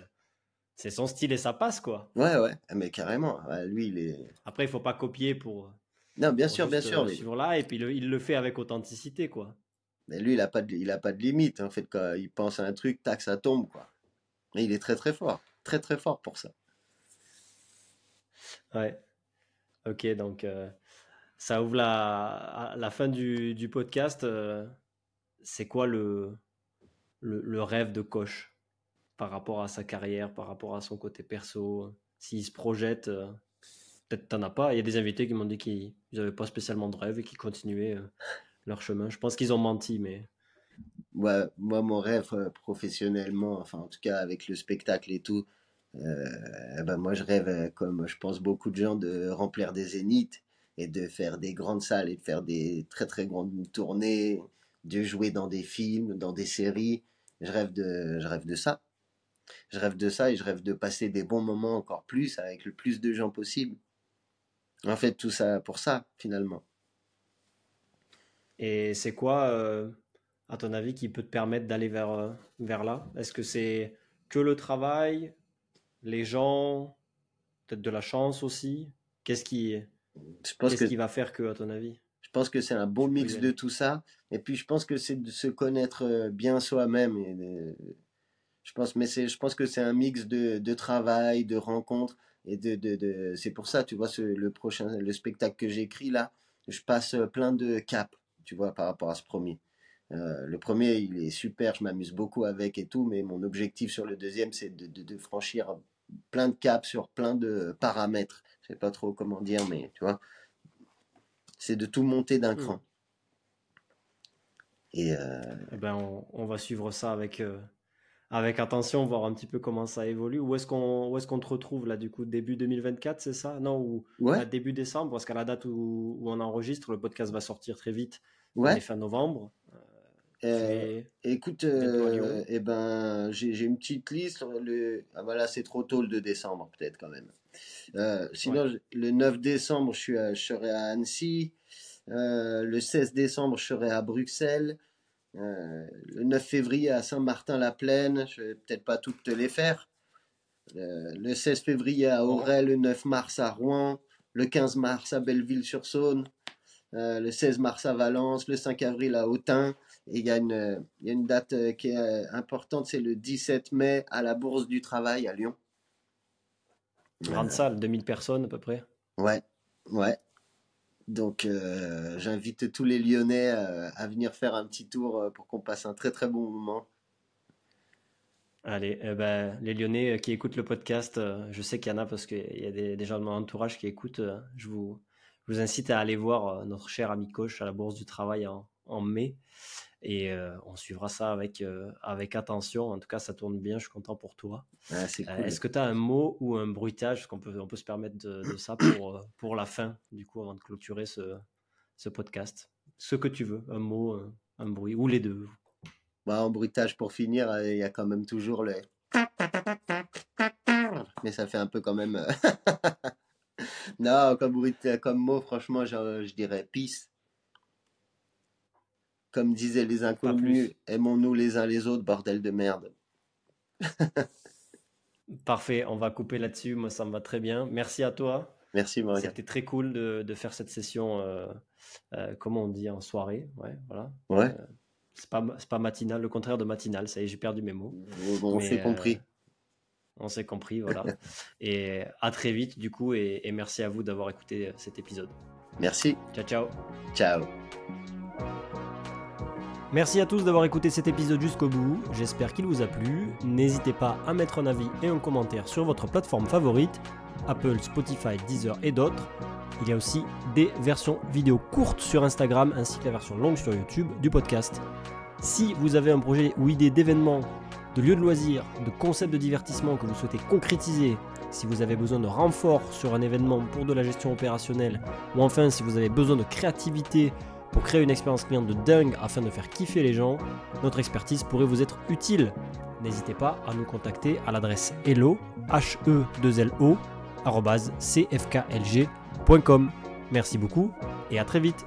c'est son style et ça passe, quoi. Ouais, ouais, Ah, mais carrément. Ouais, lui, il est. Après, il faut pas copier pour, Non, bien pour sûr, bien sûr. euh, mais- là, et puis le- il le fait avec authenticité, quoi. Mais lui, il a pas de, il a pas de limite. En fait, quand il pense à un truc, tac, ça tombe, quoi. Et il est très, très fort. Très, très fort pour ça. Ouais. Ok, donc euh, ça ouvre la, la fin du, podcast. euh, c'est quoi le, rêve de coach par rapport à sa carrière, par rapport à son côté perso? S'il se projette, euh, peut-être t'en as pas. Il y a des invités qui m'ont dit qu'ils n'avaient pas spécialement de rêve et qui continuaient euh, leur chemin. Je pense qu'ils ont menti, mais moi, mon rêve professionnellement, enfin, en tout cas, avec le spectacle et tout, eh ben, moi, je rêve, comme je pense beaucoup de gens, de remplir des zéniths et de faire des grandes salles et de faire des très, très grandes tournées, de jouer dans des films, dans des séries. Je rêve de, je rêve de ça. Je rêve de ça et je rêve de passer des bons moments encore plus avec le plus de gens possible. En fait, tout ça pour ça, finalement. Et c'est quoi, euh, à ton avis, qui peut te permettre d'aller vers, euh, vers là? Est-ce que c'est que le travail, les gens, peut-être de la chance aussi? Qu'est-ce qui, qu'est-ce que qui va faire que, à ton avis? Je pense que c'est un bon mix de tout ça. Et puis je pense que c'est de se connaître euh, bien soi-même. De- je pense, mais je pense que c'est un mix de, de travail, de rencontres et de, de, de- c'est pour ça, tu vois, ce- le prochain, le spectacle que j'écris là, je passe euh, plein de caps, tu vois, par rapport à ce premier. Euh, le premier, il est super, je m'amuse beaucoup avec et tout, mais mon objectif sur le deuxième, c'est de franchir plein de caps sur plein de paramètres. Je sais pas trop comment dire, mais tu vois, c'est de tout monter d'un Hmm. cran. Et euh, Eh ben, on, on va suivre ça avec, euh, avec attention, voir un petit peu comment ça évolue. Où est-ce qu'on, est-ce qu'on te retrouve là, du coup, début 2024, c'est ça? Non, ou ouais, à début décembre, parce qu'à la date où, où on enregistre, le podcast va sortir très vite. Ouais. est fin novembre. Euh, écoute, euh, eh ben, j'ai une petite liste. Le, ah voilà, c'est trop tôt le 2 décembre, peut-être quand même. Euh, sinon, Ouais. le 9 décembre, je, suis à- je serai à Annecy. Le 16 décembre, je serai à Bruxelles. Le 9 février à Saint-Martin-la-Plaine. Je vais peut-être pas toutes te les faire. Le 16 février à. Auray. Le 9 mars à Rouen. Le 15 mars à Belleville-sur-Saône. Le 16 mars à Valence. Le 5 avril à Autun. Et il y a une, euh, il y a une date euh, qui est euh, importante, c'est le 17 mai à la Bourse du Travail à Lyon. Grande salle, 2000 personnes à peu près. Ouais, ouais. Donc euh, j'invite tous les Lyonnais euh, à venir faire un petit tour euh, pour qu'on passe un très très bon moment. Allez, ben, les Lyonnais euh, qui écoutent le podcast, euh, je sais qu'il y en a parce qu'il y a des, gens de mon entourage qui écoutent. Euh, je, vous, vous incite à aller voir notre cher ami coach à la Bourse du Travail en, mai. Et on suivra ça avec, avec attention. En tout cas, ça tourne bien. Je suis content pour toi. Est-ce que tu as un mot ou un bruitage? Qu'on peut, on peut se permettre de, ça pour, pour la fin, du coup, avant de clôturer ce, ce podcast Ce que tu veux, un mot, un bruit, ou les deux. Bah, en bruitage pour finir, euh, il y a quand même toujours le. Mais ça fait un peu quand même. Euh, non, comme, bruit, comme mot, franchement, je, je dirais peace. Comme disaient les inconnus, aimons-nous les uns les autres, bordel de merde. Parfait, on va couper là-dessus. Moi, ça me va très bien. Merci à toi. Merci, Marie. C'était très cool de, de, faire cette session, euh, comment on dit, en soirée. Ouais, voilà. Ouais. C'est pas, pas matinal, le contraire de matinal. Ça y est, j'ai perdu mes mots. on s'est compris. Euh, on s'est compris, voilà. et à très vite, du coup, et, et merci à vous d'avoir écouté euh, cet épisode. Merci. Ciao, ciao. Ciao. Merci à tous d'avoir écouté cet épisode jusqu'au bout. J'espère qu'il vous a plu. N'hésitez pas à mettre un avis et un commentaire sur votre plateforme favorite, Apple, Spotify, Deezer et d'autres. Il y a aussi des versions vidéo courtes sur Instagram ainsi que la version longue sur YouTube du podcast. Si vous avez un projet ou idée d'événement, de lieu de loisirs, de concept de divertissement que vous souhaitez concrétiser, si vous avez besoin de renfort sur un événement pour de la gestion opérationnelle, ou enfin si vous avez besoin de créativité pour créer une expérience client de dingue afin de faire kiffer les gens, notre expertise pourrait vous être utile. N'hésitez pas à nous contacter à l'adresse hello, h e 2 l o cfklg.com. Merci beaucoup et à très vite